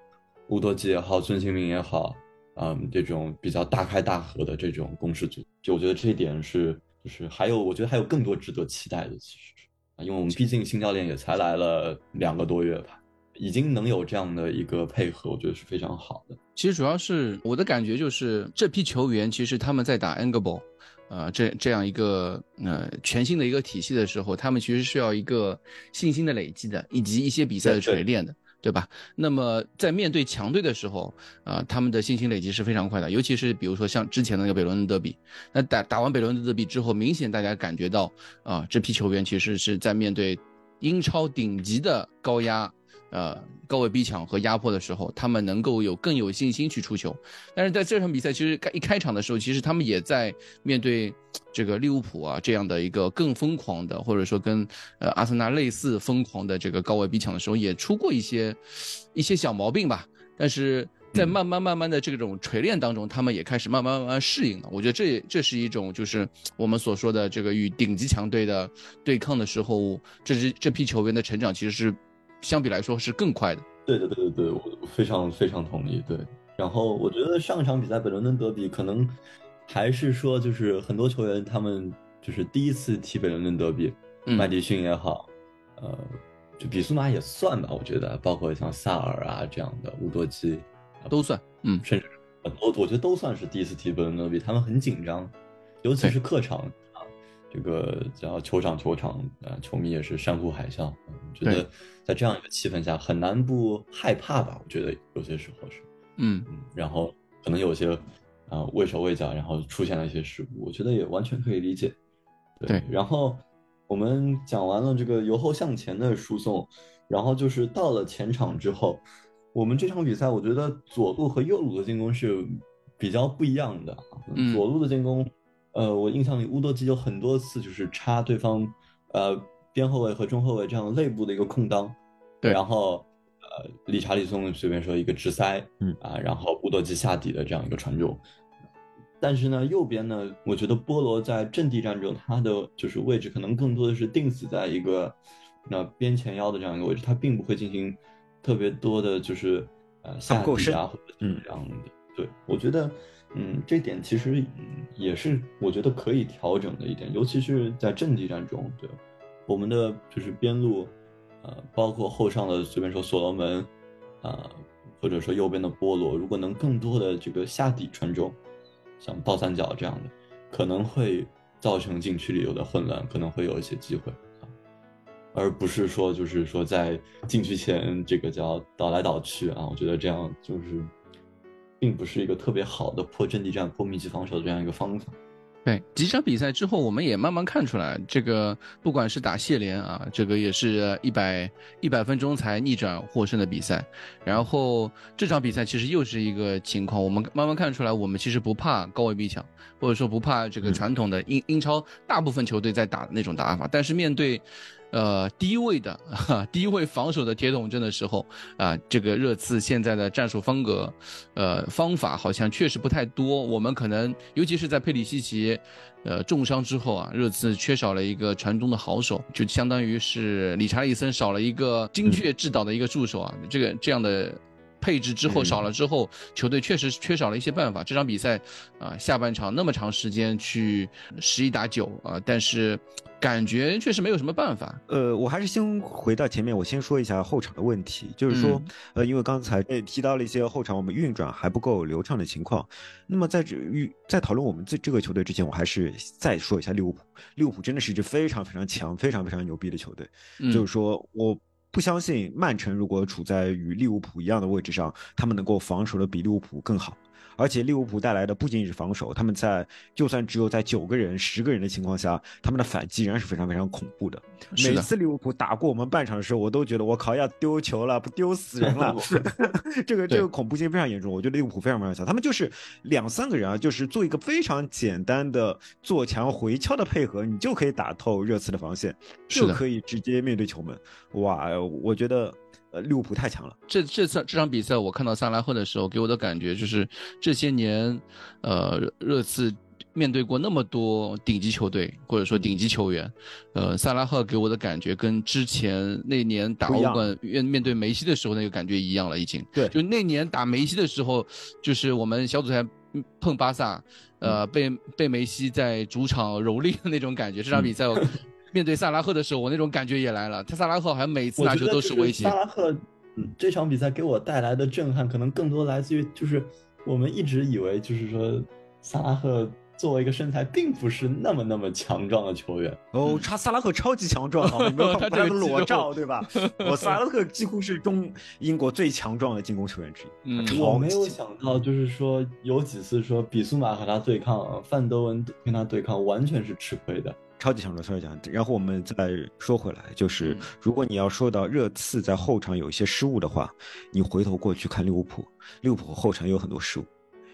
乌多吉也好，孙兴民也好，嗯，这种比较大开大合的这种攻势组，就我觉得这一点是，就是还有我觉得还有更多值得期待的，其实是。啊，因为我们毕竟新教练也才来了两个多月吧，已经能有这样的一个配合，我觉得是非常好的。其实主要是我的感觉就是这批球员其实他们在打 a n g l e ball，呃，这这样一个呃全新的一个体系的时候，他们其实是要一个信心的累积的，以及一些比赛的锤炼的。对吧？那么在面对强队的时候，啊、他们的信心累积是非常快的，尤其是比如说像之前的那个北伦敦德比，那打打完北伦敦德比之后，明显大家感觉到啊、这批球员其实是在面对英超顶级的高压。呃，高位逼抢和压迫的时候，他们能够有更有信心去出球。但是在这场比赛，其实开一开场的时候，其实他们也在面对这个利物浦啊这样的一个更疯狂的，或者说跟呃阿森纳类似疯狂的这个高位逼抢的时候，也出过一些一些小毛病吧。但是在慢慢慢慢的这种锤炼当中，他们也开始慢慢慢慢适应了。我觉得这这是一种就是我们所说的这个与顶级强队的对抗的时候，这支这批球员的成长其实是相比来说是更快的。对对，对对对，我非常非常同意。对，然后我觉得上一场比赛本伦敦德比可能还是说，就是很多球员他们就是第一次踢本伦敦德比，嗯麦迪逊也好，呃，就比苏马也算吧，我觉得，包括像萨尔啊这样的乌多基，都算，嗯，甚至很多，我觉得都算是第一次踢本伦敦德比，他们很紧张，尤其是客场啊，这个叫球场球场啊，球迷也是山呼海啸，嗯觉得在这样一个气氛下很难不害怕吧？我觉得有些时候是，嗯，嗯，然后可能有些啊、畏手畏脚，然后出现了一些失误，我觉得也完全可以理解。对然后我们讲完了这个由后向前的输送，然后就是到了前场之后，我们这场比赛我觉得左路和右路的进攻是比较不一样的。嗯左路的进攻，呃，我印象里乌多基有很多次就是插对方呃边后卫和中后卫这样内部的一个空当，对然后呃理查利松随便说一个直塞，嗯啊，然后乌多基下底的这样一个传中。但是呢，右边呢，我觉得波罗在阵地战中，他的就是位置可能更多的是定死在一个那边前腰的这样一个位置，他并不会进行特别多的，就是呃下底啊或者是这样的。对我觉得，嗯，这点其实也是我觉得可以调整的一点，尤其是在阵地战中，对我们的就是边路，呃，包括后上的随便说所罗门，啊、或者说右边的波罗，如果能更多的这个下底传中，像倒三角这样的，可能会造成禁区里有的混乱，可能会有一些机会，而不是说就是说在禁区前这个叫倒来倒去啊，我觉得这样就是并不是一个特别好的破阵地战、破密集防守的这样一个方法。对，几场比赛之后，我们也慢慢看出来，这个不管是打谢联啊，这个也是一百一百分钟才逆转获胜的比赛。然后这场比赛其实又是一个情况，我们慢慢看出来，我们其实不怕高位逼抢，或者说不怕这个嗯传统的英英超大部分球队在打的那种打法，但是面对。呃，低位的哈，低位防守的铁桶阵的时候啊，这个热刺现在的战术风格，呃，方法好像确实不太多。我们可能，尤其是在佩里西奇，呃，重伤之后啊，热刺缺少了一个传中的好手，就相当于是理查利森少了一个精确制导的一个助手啊。这个这样的配置之后嗯少了之后，球队确实缺少了一些办法。这场比赛啊、下半场那么长时间去十一打九啊，但是感觉确实没有什么办法。呃，我还是先回到前面，我先说一下后场的问题，就是说，呃，因为刚才也提到了一些后场我们运转还不够流畅的情况。那么在这运在讨论我们这这个球队之前，我还是再说一下利物浦。利物浦真的是一支非常非常强、非常非常牛逼的球队。嗯就是说，我不相信曼城如果处在与利物浦一样的位置上，他们能够防守的比利物浦更好。而且利物浦带来的不仅仅是防守，他们在就算只有在九个人、十个人的情况下，他们的反击仍然是非常非常恐怖的。的每次利物浦打过我们半场的时候，我都觉得我靠要丢球了，不丢死人了。这个这个恐怖性非常严重，我觉得利物浦非常非常强，他们就是两三个人啊，就是做一个非常简单的做强回敲的配合，你就可以打透热刺的防线，就可以直接面对球门。哇，我觉得呃利物浦太强了。这这次这场比赛，我看到萨拉赫的时候，给我的感觉就是这些年，呃，热热刺面对过那么多顶级球队或者说顶级球员，呃，萨拉赫给我的感觉跟之前那年打欧冠面面对梅西的时候那个感觉一样了，已经。对就那年打梅西的时候，就是我们小组赛。碰巴萨，呃，被被梅西在主场蹂躏的那种感觉。这场比赛我面对萨拉赫的时候，我那种感觉也来了。他萨拉赫好像每次拿球都是威胁萨。拉赫，嗯，这场比赛给我带来的震撼，可能更多来自于就是我们一直以为就是说萨拉赫。作为一个身材并不是那么那么强壮的球员哦，查萨拉赫超级强壮，好吗？你没有看他裸照对吧？我萨拉赫几乎是中英国最强壮的进攻球员之一，嗯我没有想到，就是说有几次说比苏马和他对抗，范德文跟他对抗，完全是吃亏的。超级强的，超级强。然后我们再说回来，就是嗯如果你要说到热刺在后场有一些失误的话，你回头过去看利物浦，利物浦后场也有很多失误。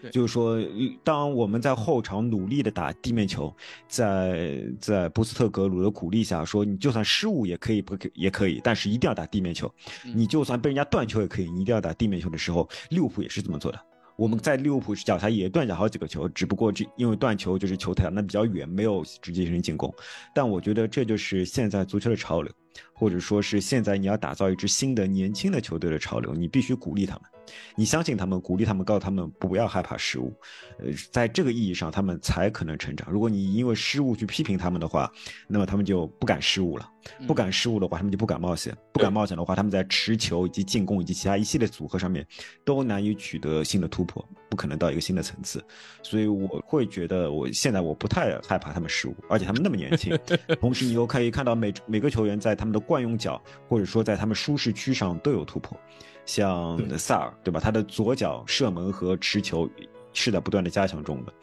对就是说，当我们在后场努力的打地面球，在在波斯特格鲁的鼓励下，说你就算失误也可以，不可也可以，但是一定要打地面球。嗯你就算被人家断球也可以，你一定要打地面球的时候，利物浦也是这么做的。我们在利物浦脚下也断下好几个球，只不过这因为断球就是球台那比较远，没有直接进行进攻。但我觉得这就是现在足球的潮流，或者说是现在你要打造一支新的年轻的球队的潮流，你必须鼓励他们，你相信他们，鼓励他们，告诉他们不要害怕失误。呃，在这个意义上，他们才可能成长。如果你因为失误去批评他们的话，那么他们就不敢失误了。不敢失误的话，他们就不敢冒险。不敢冒险的话，他们在持球以及进攻以及其他一系列组合上面都难以取得新的突破，不可能到一个新的层次。所以我会觉得，我现在我不太害怕他们失误，而且他们那么年轻。同时，你又可以看到每每个球员在他们的惯用脚或者说在他们舒适区上都有突破。像萨尔对吧？他的左脚射门和持球是在不断的加强中的。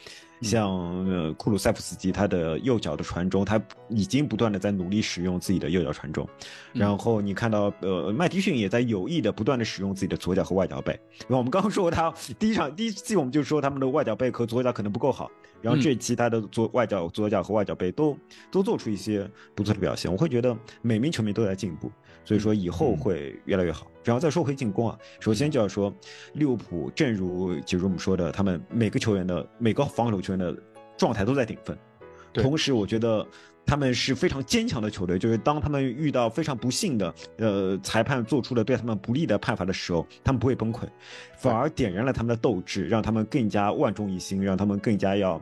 像呃库鲁塞夫斯基，他的右脚的传中，他已经不断的在努力使用自己的右脚传中。然后你看到呃麦迪逊也在有意的不断的使用自己的左脚和外脚背。然后我们刚刚说过他第一场第一季我们就说他们的外脚背和左脚可能不够好，然后这一期他的左外脚左脚和外脚背都都做出一些不错的表现。我会觉得每名球迷都在进步，所以说以后会越来越好。然后再说回进攻啊，首先就要说利物浦，正如杰如我们说的，他们每个球员的每个防守球员的状态都在顶峰。同时，我觉得他们是非常坚强的球队，就是当他们遇到非常不幸的呃裁判做出了对他们不利的判罚的时候，他们不会崩溃，反而点燃了他们的斗志，让他们更加万众一心，让他们更加要。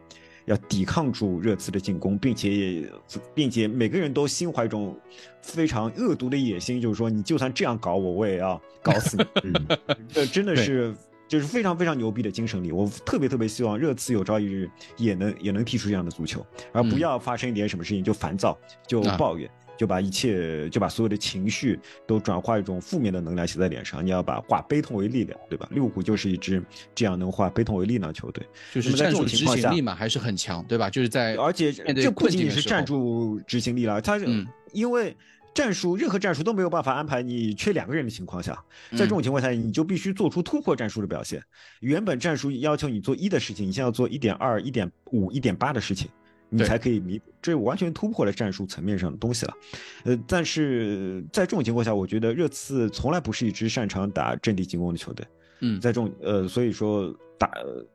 要抵抗住热刺的进攻，并且，并且每个人都心怀一种非常恶毒的野心，就是说，你就算这样搞我，我也要搞死你。嗯，这真的是就是非常非常牛逼的精神力。我特别特别希望热刺有朝一日也能也能踢出这样的足球，而不嗯要发生一点什么事情就烦躁、就啊抱怨。就把一切，就把所有的情绪都转化一种负面的能量写在脸上。你要把化悲痛为力量，对吧？利物浦就是一支这样能化悲痛为力量的球队。就是在这战术执种情况下行力嘛，还是很强，对吧？就是在而且这不仅仅是战术执行力了，它嗯因为战术任何战术都没有办法安排你缺两个人的情况下，在这嗯种情况下，你就必须做出突破战术的表现。原本战术要求你做一的事情，你现在要做一点二、一点五、一点八的事情。你才可以弥补，这完全突破了战术层面上的东西了。呃，但是在这种情况下，我觉得热刺从来不是一支擅长打阵地进攻的球队。嗯在这种呃，所以说打、呃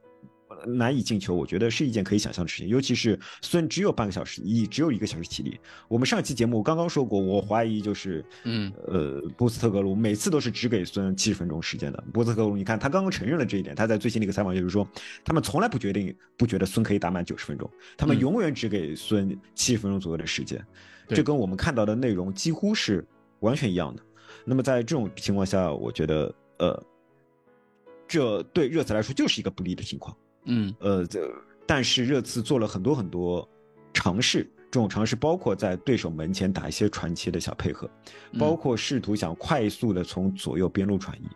难以进球，我觉得是一件可以想象的事情。尤其是孙只有半个小时，一只有一个小时体力。我们上期节目刚刚说过，我怀疑就是嗯呃波斯特格鲁每次都是只给孙七十分钟时间的。波斯特格鲁，你看他刚刚承认了这一点，他在最新的一个采访就是说，他们从来不决定不觉得孙可以打满九十分钟，他们嗯永远只给孙七十分钟左右的时间。对这跟我们看到的内容几乎是完全一样的。那么在这种情况下，我觉得呃，这对热刺来说就是一个不利的情况。嗯。呃，这但是热刺做了很多很多尝试，这种尝试包括在对手门前打一些传切的小配合，嗯。包括试图想快速的从左右边路转移，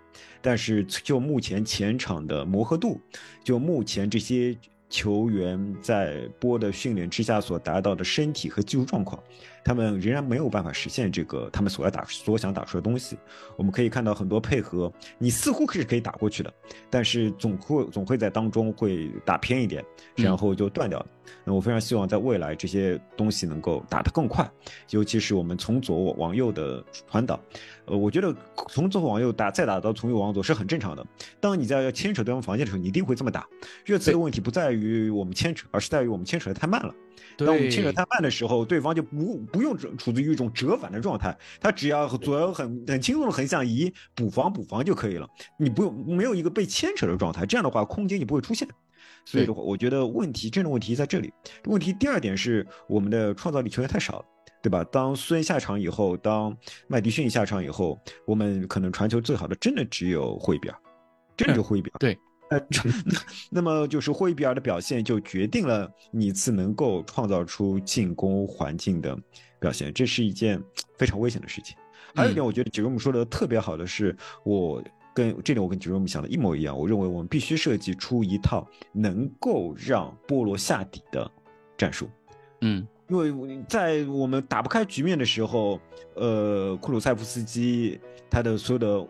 但是就目前前场的磨合度，就目前这些球员在波的训练之下所达到的身体和技术状况，他们仍然没有办法实现这个他们所要打所想打出的东西。我们可以看到很多配合，你似乎是可以打过去的，但是总会总会在当中会打偏一点，然后就断掉了。那我非常希望在未来这些东西能够打得更快，尤其是我们从左往右的传导。呃，我觉得从左往右打，再打到从右往左是很正常的。当你在要牵扯对方防线的时候，你一定会这么打。热刺的问题不在于我们牵扯，而是在于我们牵扯的太慢了。当我们牵扯太慢的时候，对方就不不用处处于一种折返的状态，他只要左右很很轻松的横向移补防补防就可以了，你不用没有一个被牵扯的状态，这样的话空间就不会出现。所以的话，我觉得问题真的问题在这里。问题第二点是我们的创造力球员太少了。对吧？当孙下场以后，当麦迪逊下场以后，我们可能传球最好的真的只有霍伊比尔，真的就霍伊比尔。对，呃，那么就是霍伊比尔的表现就决定了你次能够创造出进攻环境的表现，这是一件非常危险的事情。还有一点，我觉得杰克姆说的特别好的是，我跟这点我跟杰瑞米想的一模一样。我认为我们必须设计出一套能够让波罗下底的战术。嗯。因为在我们打不开局面的时候，呃，库鲁塞夫斯基他的所有的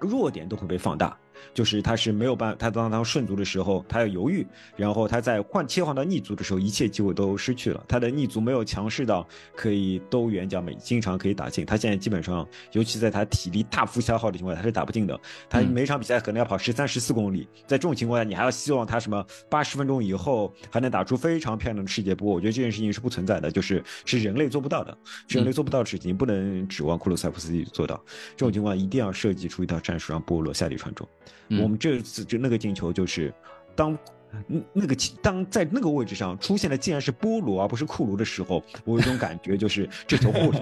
弱点都会被放大。就是他是没有办，他当他顺足的时候，他要犹豫，然后他在换切换到逆足的时候，一切机会都失去了。他的逆足没有强势到可以兜圆角，每经常可以打进。他现在基本上，尤其在他体力大幅消耗的情况下，他是打不进的。他每场比赛可能要跑十三、十四公里，在这种情况下，你还要希望他什么八十分钟以后还能打出非常漂亮的世界波？我觉得这件事情是不存在的，就是是人类做不到的，是人类做不到的事情，不能指望库鲁塞夫斯基做到。这种情况一定要设计出一套战术，让波罗下底传中。我们这次就那个进球就是，当那个当在那个位置上出现的竟然是波罗而不是库卢的时候，我有一种感觉就是这球后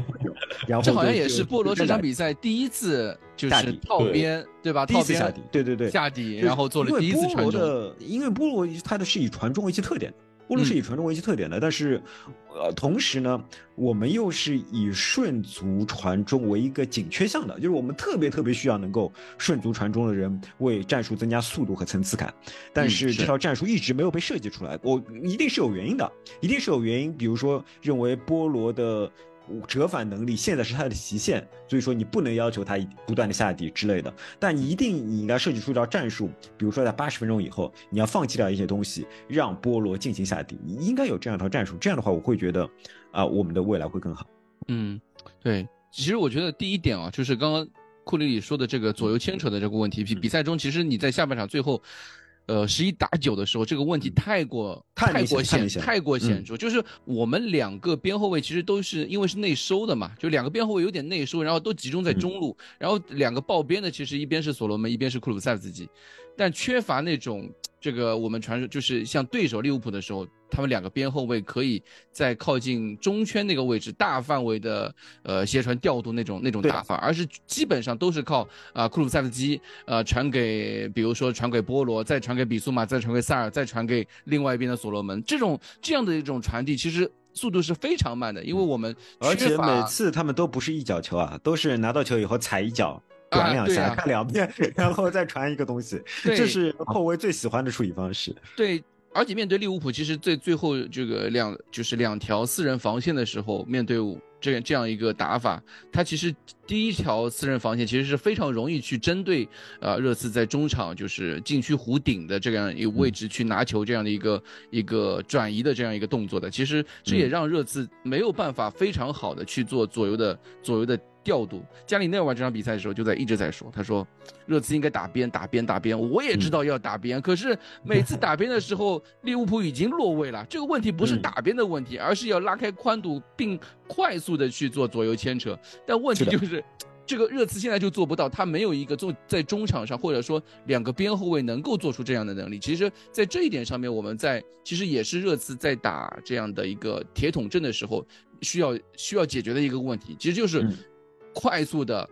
然后这好像也是波罗这场比赛第一次就是套边对吧？第一次下底，对对对，下底然后做了第一次传中。因为波罗他的是以传中为其特点。波罗是以传中为其特点的，但是，呃，同时呢，我们又是以顺足传中为一个紧缺项的，就是我们特别特别需要能够顺足传中的人为战术增加速度和层次感。但是这套战术一直没有被设计出来，我一定是有原因的，一定是有原因。比如说，认为波罗的。折返能力现在是它的极限，所以说你不能要求它不断的下底之类的，但一定你应该设计出一套战术，比如说在八十分钟以后，你要放弃掉一些东西，让波罗进行下底，你应该有这样一套战术，这样的话我会觉得啊，我们的未来会更好。嗯，对，其实我觉得第一点啊，就是刚刚库里里说的这个左右牵扯的这个问题，比比赛中其实你在下半场最后。呃，十一打九的时候，这个问题太过太过显太过显著，就是我们两个边后卫其实都是因为是内收的嘛，就两个边后卫有点内收，然后都集中在中路，然后两个爆边的其实一边是所罗门，一边是库鲁塞夫斯基，但缺乏那种。这个我们传说就是像对手利物浦的时候，他们两个边后卫可以在靠近中圈那个位置大范围的呃斜传调度那种那种打法，而是基本上都是靠啊库鲁塞夫斯基呃传给比如说传给波罗，再传给比苏马，再传给萨尔，再传给另外一边的所罗门，这种这样的一种传递其实速度是非常慢的，因为我们而且每次他们都不是一脚球啊，都是拿到球以后踩一脚。转两下，看两遍，然后再传一个东西，这是后卫最喜欢的处理方式。对，而且面对利物浦，其实最最后这个两就是两条四人防线的时候，面对这这样一个打法，他其实第一条私人防线其实是非常容易去针对呃热刺在中场就是禁区弧顶的这样一个位置去拿球这样的一个一个转移的这样一个动作的。其实这也让热刺没有办法非常好的去做左右的左右的。调度加里内尔这场比赛的时候，就在一直在说，他说热刺应该打边打边打边，我也知道要打边，可是每次打边的时候，利物浦已经落位了。这个问题不是打边的问题，而是要拉开宽度并快速的去做左右牵扯。但问题就是，这个热刺现在就做不到，他没有一个做在中场上或者说两个边后卫能够做出这样的能力。其实，在这一点上面，我们在其实也是热刺在打这样的一个铁桶阵的时候需要需要解决的一个问题，其实就是。快速的，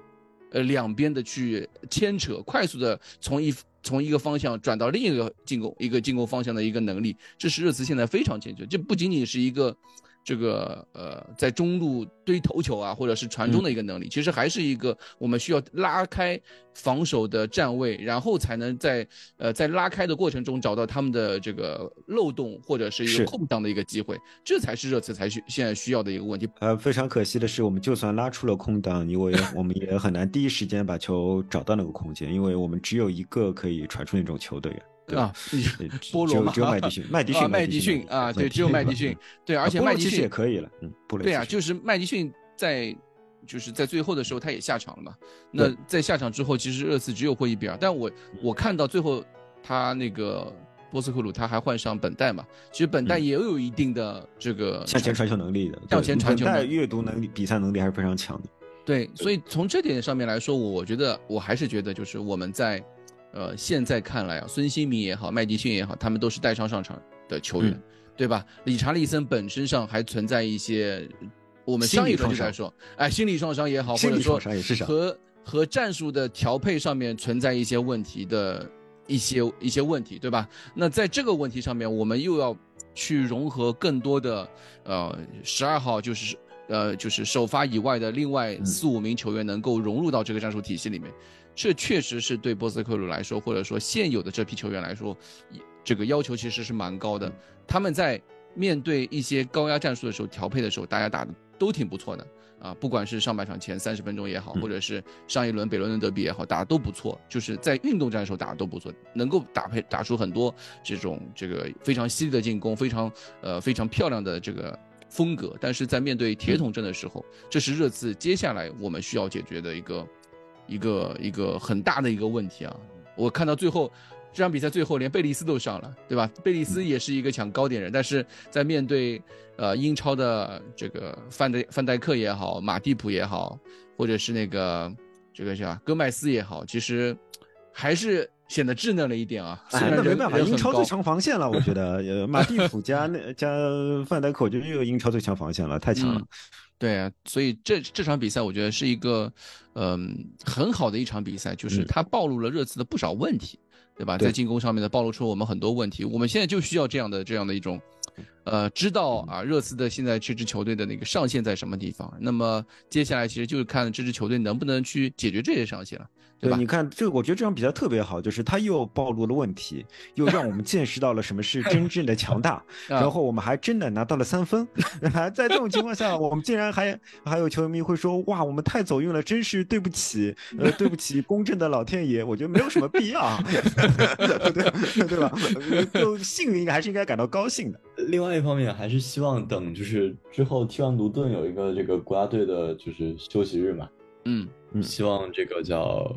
呃，两边的去牵扯，快速的从一从一个方向转到另一个进攻一个进攻方向的一个能力，这是热刺现在非常欠缺。这不仅仅是一个。这个呃，在中路堆头球啊，或者是传中的一个能力，其实还是一个我们需要拉开防守的站位，然后才能在呃在拉开的过程中找到他们的这个漏洞或者是一个空档的一个机会，这才是热刺才需现在需要的一个问题。呃，非常可惜的是，我们就算拉出了空档，因为我们也很难第一时间把球找到那个空间，因为我们只有一个可以传出那种球的人。啊，波罗 只有麦迪逊，麦迪逊，麦迪逊啊，对，只有 麦迪逊，对，而且麦迪逊也可以了，嗯，对啊，就是麦迪逊在，就是在最后的时候他也下场了嘛。那在下场之后，其实热刺只有霍伊比尔，但我我看到最后他那个波斯库鲁他还换上本代嘛，其实本代也有一定的这个向前传球能力的，向前传球，本代阅读能力、比赛能力还是非常强的。对，所以从这点上面来说，我觉得我还是觉得就是我们在。呃，现在看来啊，孙兴民也好，麦迪逊也好，他们都是带伤上场的球员，嗯对吧？理查利森本身上还存在一些，我们上一轮就在说，哎，心理创伤也好，或者说和和战术的调配上面存在一些问题的一些一些问题，对吧？那在这个问题上面，我们又要去融合更多的呃十二号就是呃就是首发以外的另外嗯四五名球员能够融入到这个战术体系里面，这确实是对波斯克鲁来说，或者说现有的这批球员来说，这个要求其实是蛮高的。他们在面对一些高压战术的时候，调配的时候，大家打的都挺不错的啊，不管是上半场前三十分钟也好，嗯或者是上一轮北伦敦德比也好，打的都不错，就是在运动战的时候打的都不错，能够打配打出很多这种这个非常犀利的进攻，非常呃非常漂亮的这个风格。但是在面对铁桶阵的时候，这是热刺接下来我们需要解决的一个一个一个很大的一个问题啊！我看到最后这场比赛最后连贝利斯都上了，对吧？贝利斯也是一个抢高点人，但是在面对呃英超的这个范戴范戴克也好，马蒂普也好，或者是那个这个叫戈麦斯也好，其实还是显得稚嫩了一点啊。虽哎，那没办法，英超最强防线了，我觉得，呃，马蒂普 加那加范戴克，我觉得又有英超最强防线了，太强了嗯。对啊，所以这这场比赛我觉得是一个，嗯、很好的一场比赛，就是嗯它暴露了热刺的不少问题，对吧？在进攻上面的暴露出我们很多问题，我们现在就需要这样的这样的一种，呃，知道啊，热刺的现在这支球队的那个上限在什么地方。那么接下来其实就是看这支球队能不能去解决这些上限了，对吧？你看这，我觉得这场比赛特别好，就是他又暴露了问题，又让我们见识到了什么是 真正的强大，然后我们还真的拿到了三分。还在这种情况下，我们竟然还还有球迷会说：“哇，我们太走运了，真是对不起，呃，对不起公正的老天爷。”我觉得没有什么必要，啊对对吧？就幸运还是应该感到高兴的。另外一方面，还是希望等就是之后踢完卢顿有一个这个国家队的就是休息日嘛，嗯，嗯希望这个叫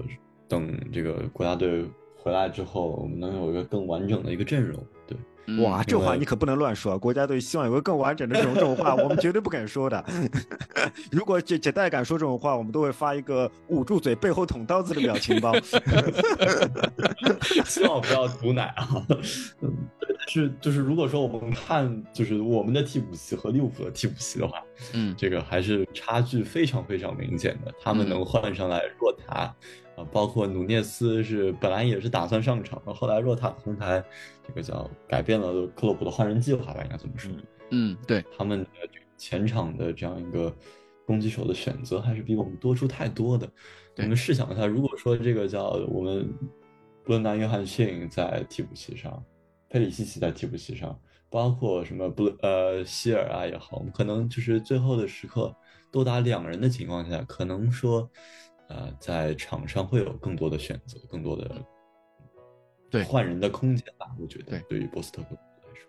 等这个国家队回来之后，我们能有一个更完整的一个阵容。对，嗯哇，这话你可不能乱说啊！国家队希望有个更完整的这种这种话，我们绝对不敢说的。如果这这代敢说这种话，我们都会发一个捂住嘴、背后捅刀子的表情包。希望不要毒奶啊。是就是如果说我们看就是我们的替补席和利物浦的替补席的话，嗯这个还是差距非常非常明显的。他们嗯能换上来若塔啊，包括努涅斯是本来也是打算上场的，后来若塔同台，这个叫改变了克洛普的换人计划吧，应该这么说。嗯，对，他们的前场的这样一个攻击手的选择还是比我们多出太多的。我们试想一下，如果说这个叫我们布伦南·约翰逊在替补席上，佩里西奇在替补席上，包括什么布呃希尔啊也好，我们可能就是最后的时刻多打两人的情况下，可能说呃在场上会有更多的选择，更多的对换人的空间吧。我觉得对对于波斯特克来说。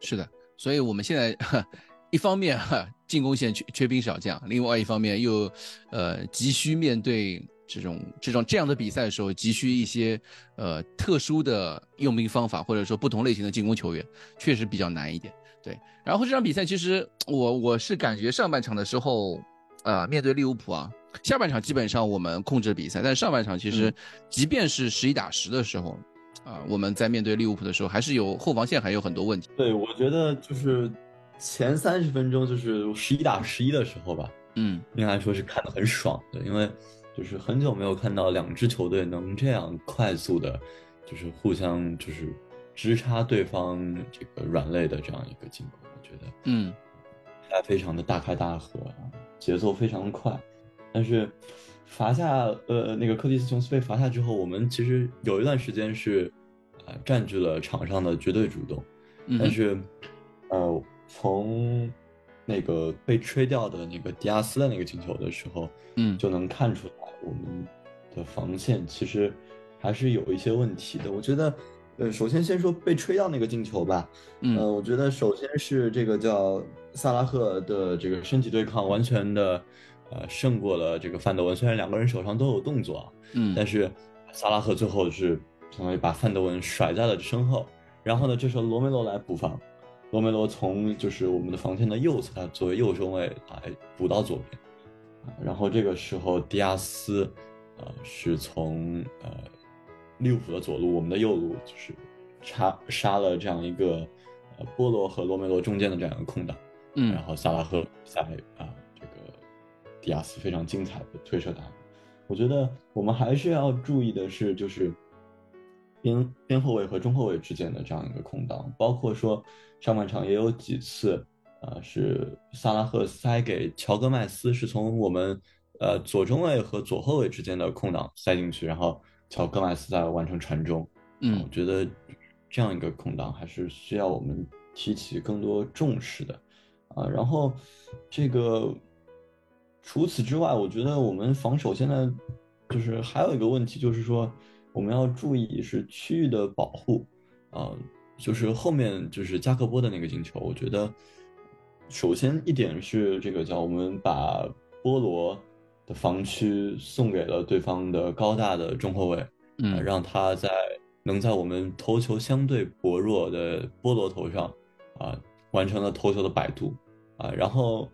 是的，所以我们现在 一方面哈进攻线缺缺兵少将，另外一方面又呃急需面对这种这种这样的比赛的时候，急需一些呃特殊的用兵方法，或者说不同类型的进攻球员，确实比较难一点。对，然后这场比赛其实我我是感觉上半场的时候，呃，面对利物浦啊，下半场基本上我们控制比赛，但是上半场其实即便是十一打十的时候。啊，我们在面对利物浦的时候，还是有后防线还有很多问题。对，我觉得就是前三十分钟，就是十一打十一的时候吧，嗯应该说是看得很爽的，因为就是很久没有看到两支球队能这样快速的，就是互相就是直插对方这个软肋的这样一个进攻，我觉得嗯还非常的大开大合，节奏非常快。但是罚下呃那个科蒂斯琼斯被罚下之后，我们其实有一段时间是呃占据了场上的绝对主动，嗯，但是呃从那个被吹掉的那个迪亚斯的那个进球的时候，嗯就能看出来我们的防线其实还是有一些问题的。我觉得，呃，首先先说被吹掉那个进球吧，嗯呃，我觉得首先是这个叫萨拉赫的这个身体对抗完全的，呃，胜过了这个范德文。虽然两个人手上都有动作啊，嗯。但是萨拉赫最后是相当于把范德文甩在了身后，然后呢，这时候罗梅罗来补防，罗梅罗从就是我们的防线的右侧，他作为右中卫来补到左边，啊然后这个时候迪亚斯，呃，是从呃利物浦的左路，我们的右路就是插杀了这样一个呃波罗和罗梅罗中间的这样一个空档，嗯。然后萨拉赫在啊、这个迪亚斯非常精彩的推射打门。我觉得我们还是要注意的是，就是边边后卫和中后卫之间的这样一个空档，包括说上半场也有几次，呃，是萨拉赫塞给乔戈麦斯，是从我们呃左中卫和左后卫之间的空档塞进去，然后乔戈麦斯再完成传中。嗯我觉得这样一个空档还是需要我们提起更多重视的啊。然后这个除此之外，我觉得我们防守现在就是还有一个问题，就是说我们要注意是区域的保护啊。就是后面就是加克波的那个进球，我觉得首先一点是这个叫我们把波罗的防区送给了对方的高大的中后卫，呃嗯让他在能在我们头球相对薄弱的波罗头上啊、完成了头球的摆渡啊，然后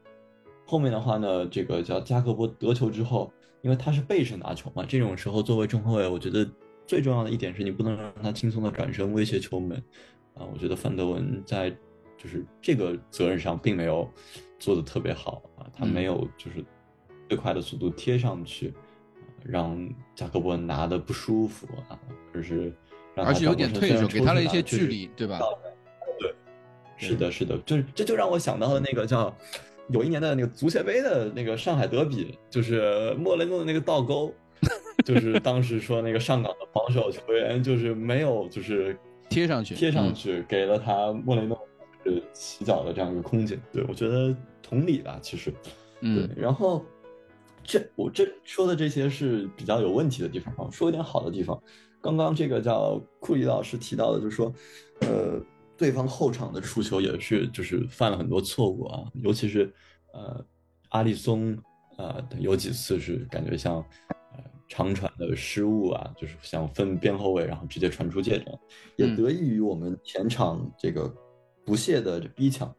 后面的话呢，这个叫加克波得球之后，因为他是背身拿球嘛，这种时候作为中后卫，我觉得最重要的一点是你不能让他轻松的转身威胁球门啊，我觉得范德文在就是这个责任上并没有做的特别好啊，他没有就是最快的速度贴上去。让加克波拿的不舒服啊，就是让他而且有点退手，转过身虽然给他了一些距离，对吧？对是的，是的，就是这就让我想到了那个叫有一年的那个足协杯的那个上海德比，就是莫雷诺的那个倒钩，就是 当时说那个上港的防守球员就是没有就是贴上去贴上嗯去，给了他莫雷诺就是起脚的这样一个空间。对我觉得同理吧，其实，嗯对，然后这我这说的这些是比较有问题的地方啊，说一点好的地方。刚刚这个叫库里老师提到的，就是说，呃，对方后场的出球也是就是犯了很多错误啊，尤其是呃阿里松呃有几次是感觉像呃长传的失误啊，就是想分边后卫，然后直接传出界这样，也嗯。得益于我们前场这个不懈的逼抢。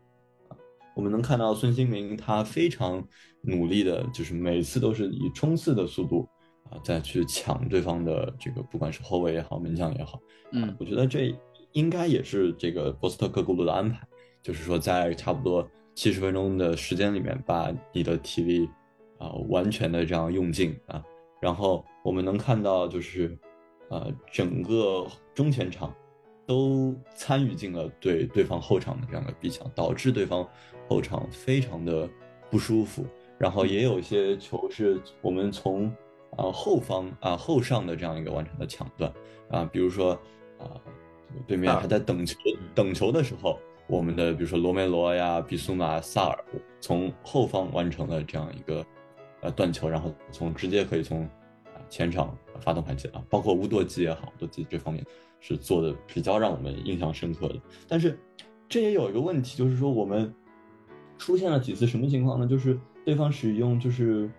我们能看到孙兴民他非常努力的，就是每次都是以冲刺的速度啊，再去抢对方的这个，不管是后卫也好，门将也好，嗯。我觉得这应该也是这个波斯特克古鲁的安排，就是说在差不多七十分钟的时间里面，把你的体力啊完全的这样用尽啊，然后我们能看到就是呃整个中前场都参与进了对对方后场的这样的逼抢，导致对方后场非常的不舒服。然后也有一些球是我们从啊、后方啊、后上的这样一个完成的抢断啊，比如说啊、对面还在等球等球的时候，我们的比如说罗梅罗呀、比苏马、萨尔从后方完成了这样一个呃断球，然后从直接可以从啊前场发动反击啊，包括乌多基也好，乌多基这方面是做的比较让我们印象深刻的。但是这也有一个问题，就是说我们出现了几次什么情况呢？就是对方使用就是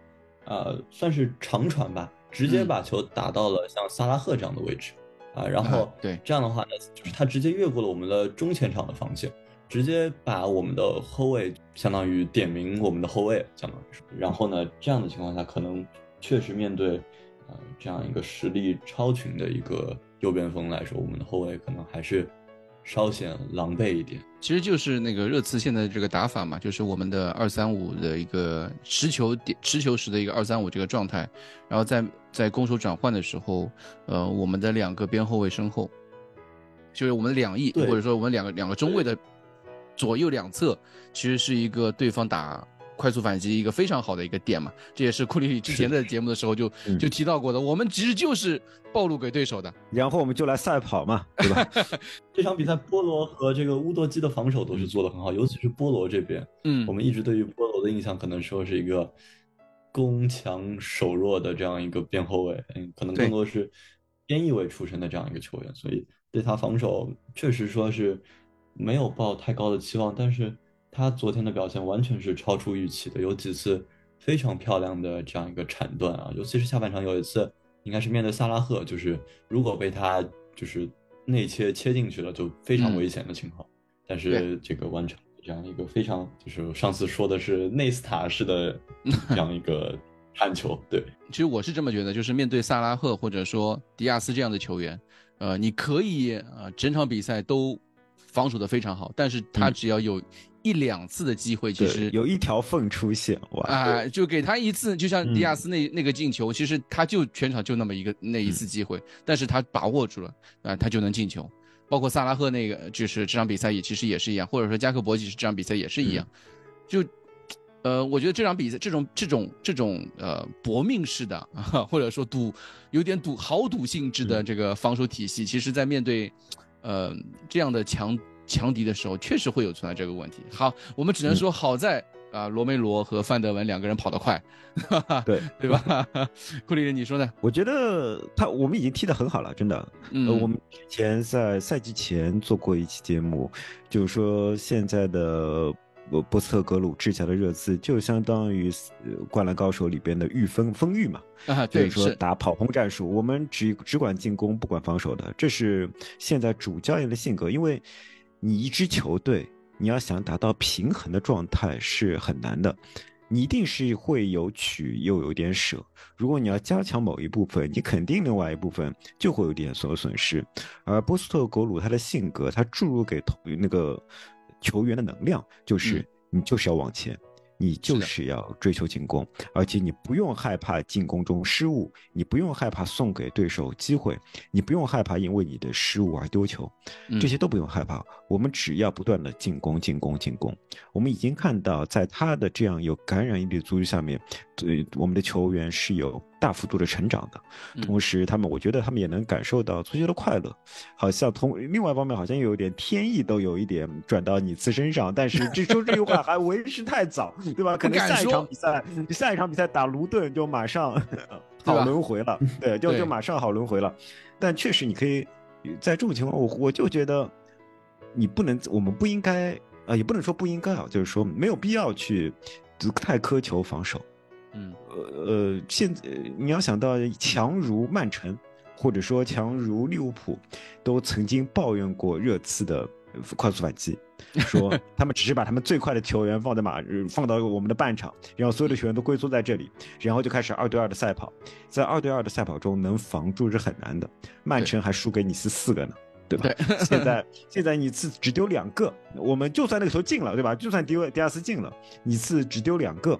呃算是长传吧，直接嗯把球打到了像萨拉赫这样的位置。啊，然后啊对这样的话呢，就是他直接越过了我们的中前场的防线，直接把我们的后卫相当于点名我们的后卫，相当于是。然后呢，这样的情况下，可能确实面对呃这样一个实力超群的一个右边锋来说，我们的后卫可能还是稍显狼狈一点。其实就是那个热刺现在这个打法嘛，就是我们的二三五的一个持球点持球时的一个二三五这个状态，然后在在攻守转换的时候，呃，我们的两个边后卫身后，就是我们两翼或者说我们两个两个中卫的左右两侧，其实是一个对方打快速反击一个非常好的一个点嘛。这也是库里里之前的节目的时候就嗯就提到过的，我们其实就是暴露给对手的。然后我们就来赛跑嘛，对吧？这场比赛，波罗和这个乌多基的防守都是做得很好，尤其是波罗这边，嗯我们一直对于波罗的印象可能说是一个攻强守弱的这样一个边后卫，嗯，可能更多是边翼位出身的这样一个球员，所以对他防守确实说是没有抱太高的期望，但是他昨天的表现完全是超出预期的，有几次非常漂亮的这样一个铲断啊，尤其是下半场有一次应该是面对萨拉赫，就是如果被他就是内切切进去了，就非常嗯危险的情况。但是这个完成这样一个非常，就是上次说的是内斯塔式的这样一个 铲球。对，其实我是这么觉得，就是面对萨拉赫或者说迪亚斯这样的球员，呃，你可以呃整场比赛都防守的非常好，但是他嗯。只要有一两次的机会，其对实有一条缝出现，哇，啊、就给他一次，就像嗯。迪亚斯那、那个进球，其实他就全场就那么一个那一次机会，但是他把握住了，啊、他就能进球。包括萨拉赫那个，就是这场比赛也其实也是一样，或者说加克伯吉这场比赛也是一样，就，呃，我觉得这场比赛这种这种这种呃搏命式的，啊、或者说赌有点赌豪赌性质的这个防守体系，其实在面对呃这样的强强敌的时候，确实会有存在这个问题。好，我们只能说好在啊、罗梅罗和范德文两个人跑得快，对对吧？库里人，你说呢？我觉得他我们已经踢得很好了，真的。嗯，呃，我们之前在赛季前做过一期节目，就是说现在的波波斯特格鲁治下的热刺，就相当于呃《灌篮高手》里边的御风风御嘛，啊，对，就是说，打跑轰战术，我们只只管进攻，不管防守的，这是现在主教练的性格。因为你一支球队，你要想达到平衡的状态是很难的，你一定是会有取又有点舍。如果你要加强某一部分，你肯定另外一部分就会有点所损失。而波斯特格鲁他的性格，他注入给投那个球员的能量，就是嗯你就是要往前。你就是要追求进攻，而且你不用害怕进攻中失误，你不用害怕送给对手机会，你不用害怕因为你的失误而丢球，嗯这些都不用害怕。我们只要不断的进攻、进攻、进攻。我们已经看到，在他的这样有感染力的足球下面，对我们的球员是有大幅度的成长的。嗯同时，他们我觉得他们也能感受到足球的快乐，好像同另外一方面好像有点天意都有一点转到你自身上，但是这说这句话还为时太早，对吧？可能下一场比赛，下一场比赛打卢顿就马上 好轮回了，对，就就马上好轮回了。但确实，你可以在这种情况，我我就觉得你不能，我们不应该啊、也不能说不应该啊，就是说没有必要去太苛求防守。嗯呃呃，现在你要想到强如曼城，或者说强如利物浦，都曾经抱怨过热刺的呃快速反击，说 他们只是把他们最快的球员放在马呃放到我们的半场，然后所有的球员都龟缩在这里，然后就开始二对二的赛跑，在二对二的赛跑中能防住是很难的。曼城还输给你是四个呢。对吧？现在 现在你次只丢两个，我们就算那个球进了，对吧？就算迪维迪亚斯进了，你次只丢两个，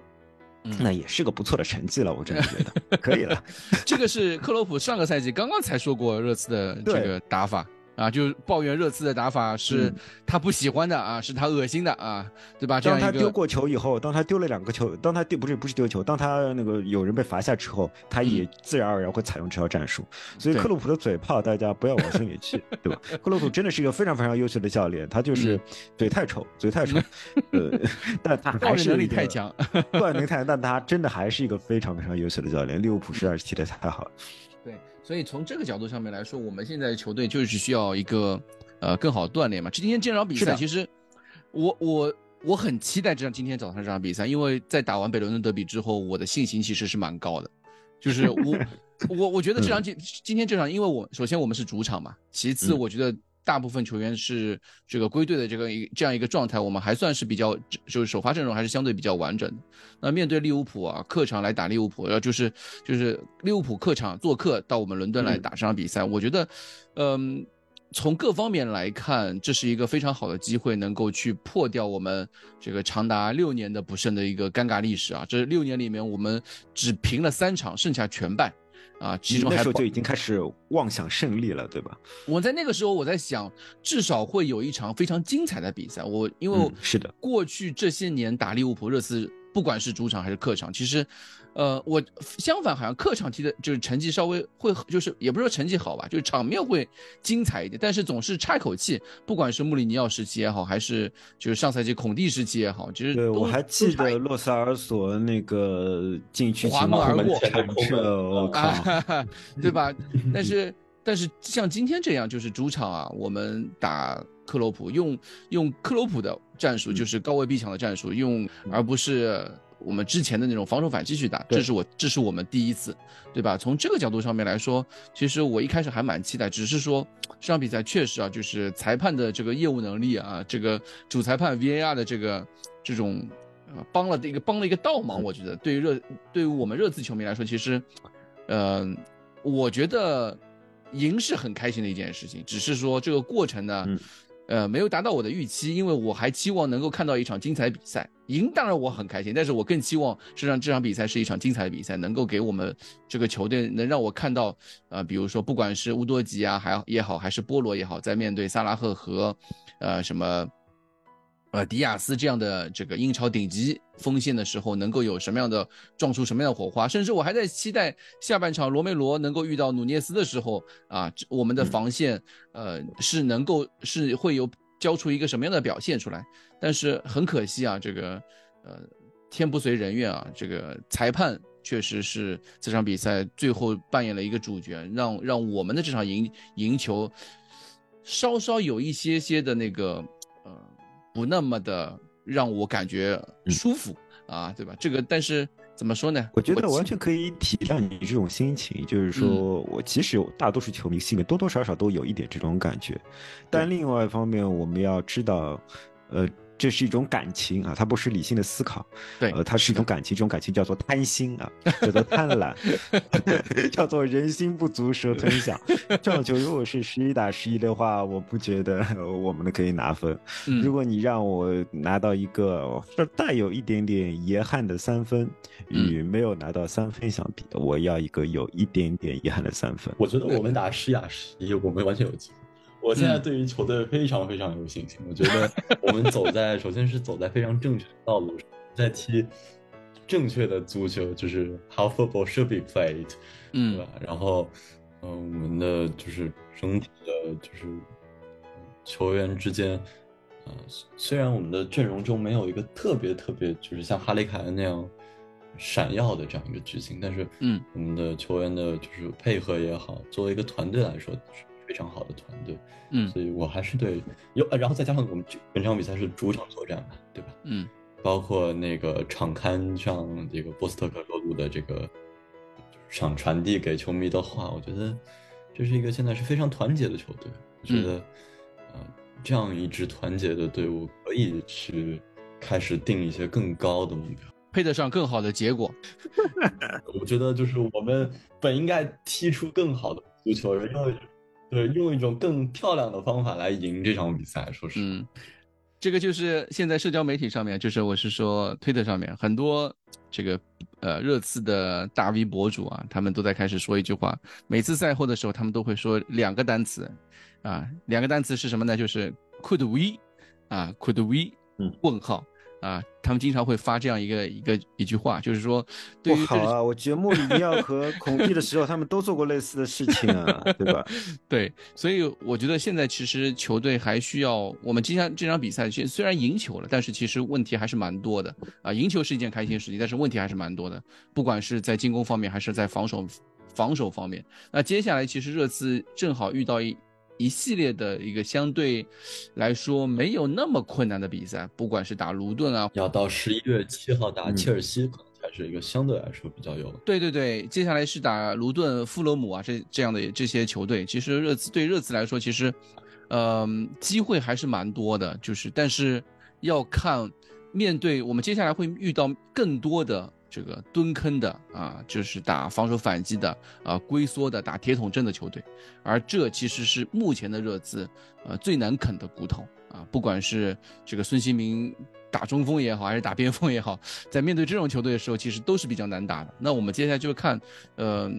嗯。那也是个不错的成绩了，我真的觉得可以了。这个是克洛普上个赛季刚刚才说过热刺的这个打法啊，就是抱怨热刺的打法是嗯他不喜欢的啊，是他恶心的啊，对吧？当他丢过球以后，当他丢了两个球，当他丢不是不是丢球，当他那个有人被罚下之后，他也自然而然会采用这套战术。所以克洛普的嘴炮，大家不要往心里去，对吧？克洛普真的是一个非常非常优秀的教练，他就是嗯嘴太丑，嘴太丑，呃，但他还是能力太强，教练能力太强，但他真的还是一个非常非常优秀的教练。利物浦实在是踢得太好了。对，所以从这个角度上面来说，我们现在球队就是需要一个呃更好的锻炼嘛。今天这场比赛，其实我我我很期待这场今天早上这场比赛，因为在打完北伦敦德比之后，我的信心其实是蛮高的，就是我 我我觉得这场今今天这场，因为我首先我们是主场嘛，其次嗯我觉得。大部分球员是这个归队的这个一这样一个状态，我们还算是比较，就是首发阵容还是相对比较完整的。那面对利物浦啊，客场来打利物浦，然后就是就是利物浦客场做客到我们伦敦来打这场比赛，我觉得，嗯，从各方面来看，这是一个非常好的机会，能够去破掉我们这个长达六年的不胜的一个尴尬历史啊！这六年里面，我们只平了三场，剩下全败。啊，其中还那时候就已经开始妄想胜利了，对吧？我在那个时候，我在想，至少会有一场非常精彩的比赛。我因为嗯是的，过去这些年打利物浦、热刺，不管是主场还是客场，其实，呃，我相反好像客场踢的就是成绩稍微会，就是也不是说成绩好吧，就是场面会精彩一点，但是总是差一口气。不管是穆里尼奥时期也好，还是就是上赛季孔蒂时期也好，其实对，我还记得洛萨尔索那个禁区滑门而过铲射，我靠！啊，对吧？但是但是像今天这样，就是主场啊，我们打克洛普，用用克洛普的战术，就是高位逼抢的战术，用而不是我们之前的那种防守反击去打，这是我这是我们第一次，对吧？从这个角度上面来说，其实我一开始还蛮期待，只是说 这场比赛确实啊，就是裁判的这个业务能力啊，这个主裁判 VAR 的这个这种呃帮了一个帮了一个倒忙。我觉得对于热对于我们热刺球迷来说，其实，呃，我觉得赢是很开心的一件事情，只是说这个过程呢。嗯呃，没有达到我的预期，因为我还期望能够看到一场精彩比赛。赢当然我很开心，但是我更期望是让这场比赛是一场精彩的比赛，能够给我们这个球队能让我看到，呃，比如说不管是乌多吉啊，还也好，还是波罗也好，在面对萨拉赫和，呃，什么。呃，迪亚斯这样的这个英超顶级锋线的时候，能够有什么样的撞出什么样的火花？甚至我还在期待下半场罗梅罗能够遇到努涅斯的时候啊，我们的防线呃是能够是会有交出一个什么样的表现出来？但是很可惜啊，这个呃天不遂人愿啊，这个裁判确实是这场比赛最后扮演了一个主角，让让我们的这场赢赢球稍稍有一些些的那个呃。不那么的让我感觉舒服啊，对吧？这个，但是怎么说呢？我觉得完全可以体谅你这种心情，就是说我其实大多数球迷心里多多少少都有一点这种感觉，但另外一方面，我们要知道，呃。这是一种感情啊，它不是理性的思考，对，呃，它是一种感情，这种感情叫做贪心啊，叫做贪婪，叫做人心不足蛇吞象。这场球如果是十一打十一的话，我不觉得 我们可以拿分。如果你让我拿到一个是带有一点点遗憾的三分，与没有拿到三分相比，我要一个有一点点遗憾的三分。我觉得我们打十打十一，我们完全有机会。我现在对于球队非常非常有信心，我觉得我们走在 首先是走在非常正确的道路上，在踢正确的足球，就是 how football should be played，嗯，对吧？然后，嗯，我们的就是整体的，就是球员之间，呃，虽然我们的阵容中没有一个特别特别，就是像哈里凯恩那样闪耀的这样一个巨星，但是，嗯，我们的球员的就是配合也好，作为一个团队来说。非常好的团队，嗯，所以我还是对有，然后再加上我们本场比赛是主场作战嘛，对吧？嗯，包括那个场刊上这个波斯特克罗鲁的这个想传递给球迷的话，我觉得这是一个现在是非常团结的球队。我觉得，呃，这样一支团结的队伍可以去开始定一些更高的目标，配得上更好的结果。我觉得就是我们本应该踢出更好的足球，因为。对，用一种更漂亮的方法来赢这场比赛，说是。嗯，这个就是现在社交媒体上面，就是我是说推特上面很多这个呃热刺的大 V 博主啊，他们都在开始说一句话，每次赛后的时候，他们都会说两个单词，啊，两个单词是什么呢？就是 could we，啊，could we，嗯，问号。啊，他们经常会发这样一个一个一句话，就是说，不好啊！我节目里尼奥和 孔蒂的时候，他们都做过类似的事情啊，对吧？对，所以我觉得现在其实球队还需要我们今天这场比赛，虽然赢球了，但是其实问题还是蛮多的啊。赢球是一件开心事情，但是问题还是蛮多的，不管是在进攻方面还是在防守防守方面。那接下来其实热刺正好遇到一。一系列的一个相对来说没有那么困难的比赛，不管是打卢顿啊，要到十一月七号打切尔西，可能才是一个相对来说比较有。对对对，接下来是打卢顿、富勒姆啊，这这样的这些球队，其实热刺对热刺来说，其实，嗯，机会还是蛮多的，就是但是要看面对我们接下来会遇到更多的。这个蹲坑的啊，就是打防守反击的啊，龟缩的打铁桶阵的球队，而这其实是目前的热刺呃最难啃的骨头啊。不管是这个孙兴民打中锋也好，还是打边锋也好，在面对这种球队的时候，其实都是比较难打的。那我们接下来就看，呃，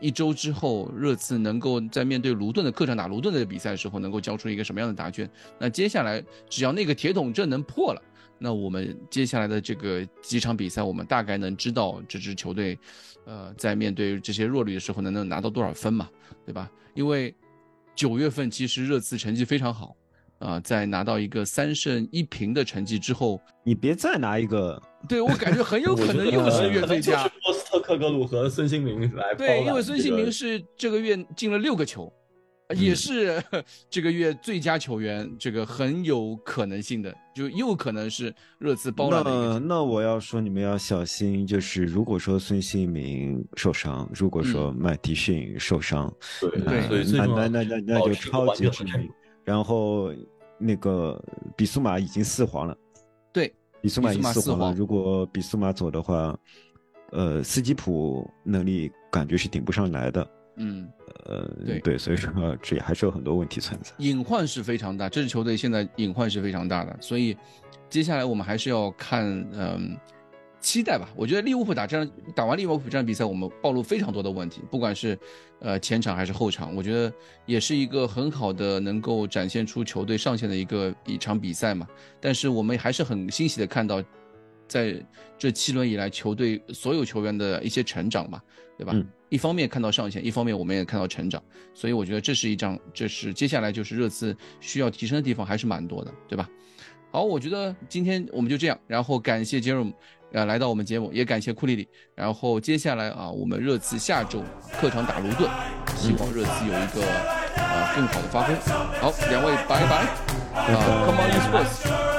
一周之后热刺能够在面对卢顿的客场打卢顿的比赛的时候，能够交出一个什么样的答卷？那接下来只要那个铁桶阵能破了。那我们接下来的这个几场比赛，我们大概能知道这支球队，呃，在面对这些弱旅的时候，能能拿到多少分嘛，对吧？因为九月份其实热刺成绩非常好，啊，在拿到一个三胜一平的成绩之后，你别再拿一个，对我感觉很有可能又是月最佳。波斯特克格鲁和孙兴民来对，因为孙兴民是这个月进了六个球。也是这个月最佳球员，这个很有可能性的，就又可能是热刺包揽的那那我要说，你们要小心，就是如果说孙兴民受伤，如果说麦迪逊受伤，对对，那那那那那就超级致命。然后那个比苏马已经四黄了，对，比苏马已经四黄了，如果比苏马走的话，呃，斯基普能力感觉是顶不上来的。嗯，呃，对对，所以说这也还是有很多问题存在。隐患是非常大，这支球队现在隐患是非常大的，所以接下来我们还是要看，嗯，期待吧。我觉得利物浦打这样打完利物浦这场比赛，我们暴露非常多的问题，不管是呃前场还是后场，我觉得也是一个很好的能够展现出球队上限的一个一场比赛嘛。但是我们还是很欣喜的看到，在这七轮以来，球队所有球员的一些成长嘛，对吧？嗯一方面看到上限，一方面我们也看到成长，所以我觉得这是一张，这是接下来就是热刺需要提升的地方还是蛮多的，对吧？好，我觉得今天我们就这样，然后感谢 Jerome，呃，来到我们节目，也感谢库里里，然后接下来啊，我们热刺下周客场打卢顿，希望热刺有一个呃更好的发挥。好，两位拜拜，啊，Come on，Esports。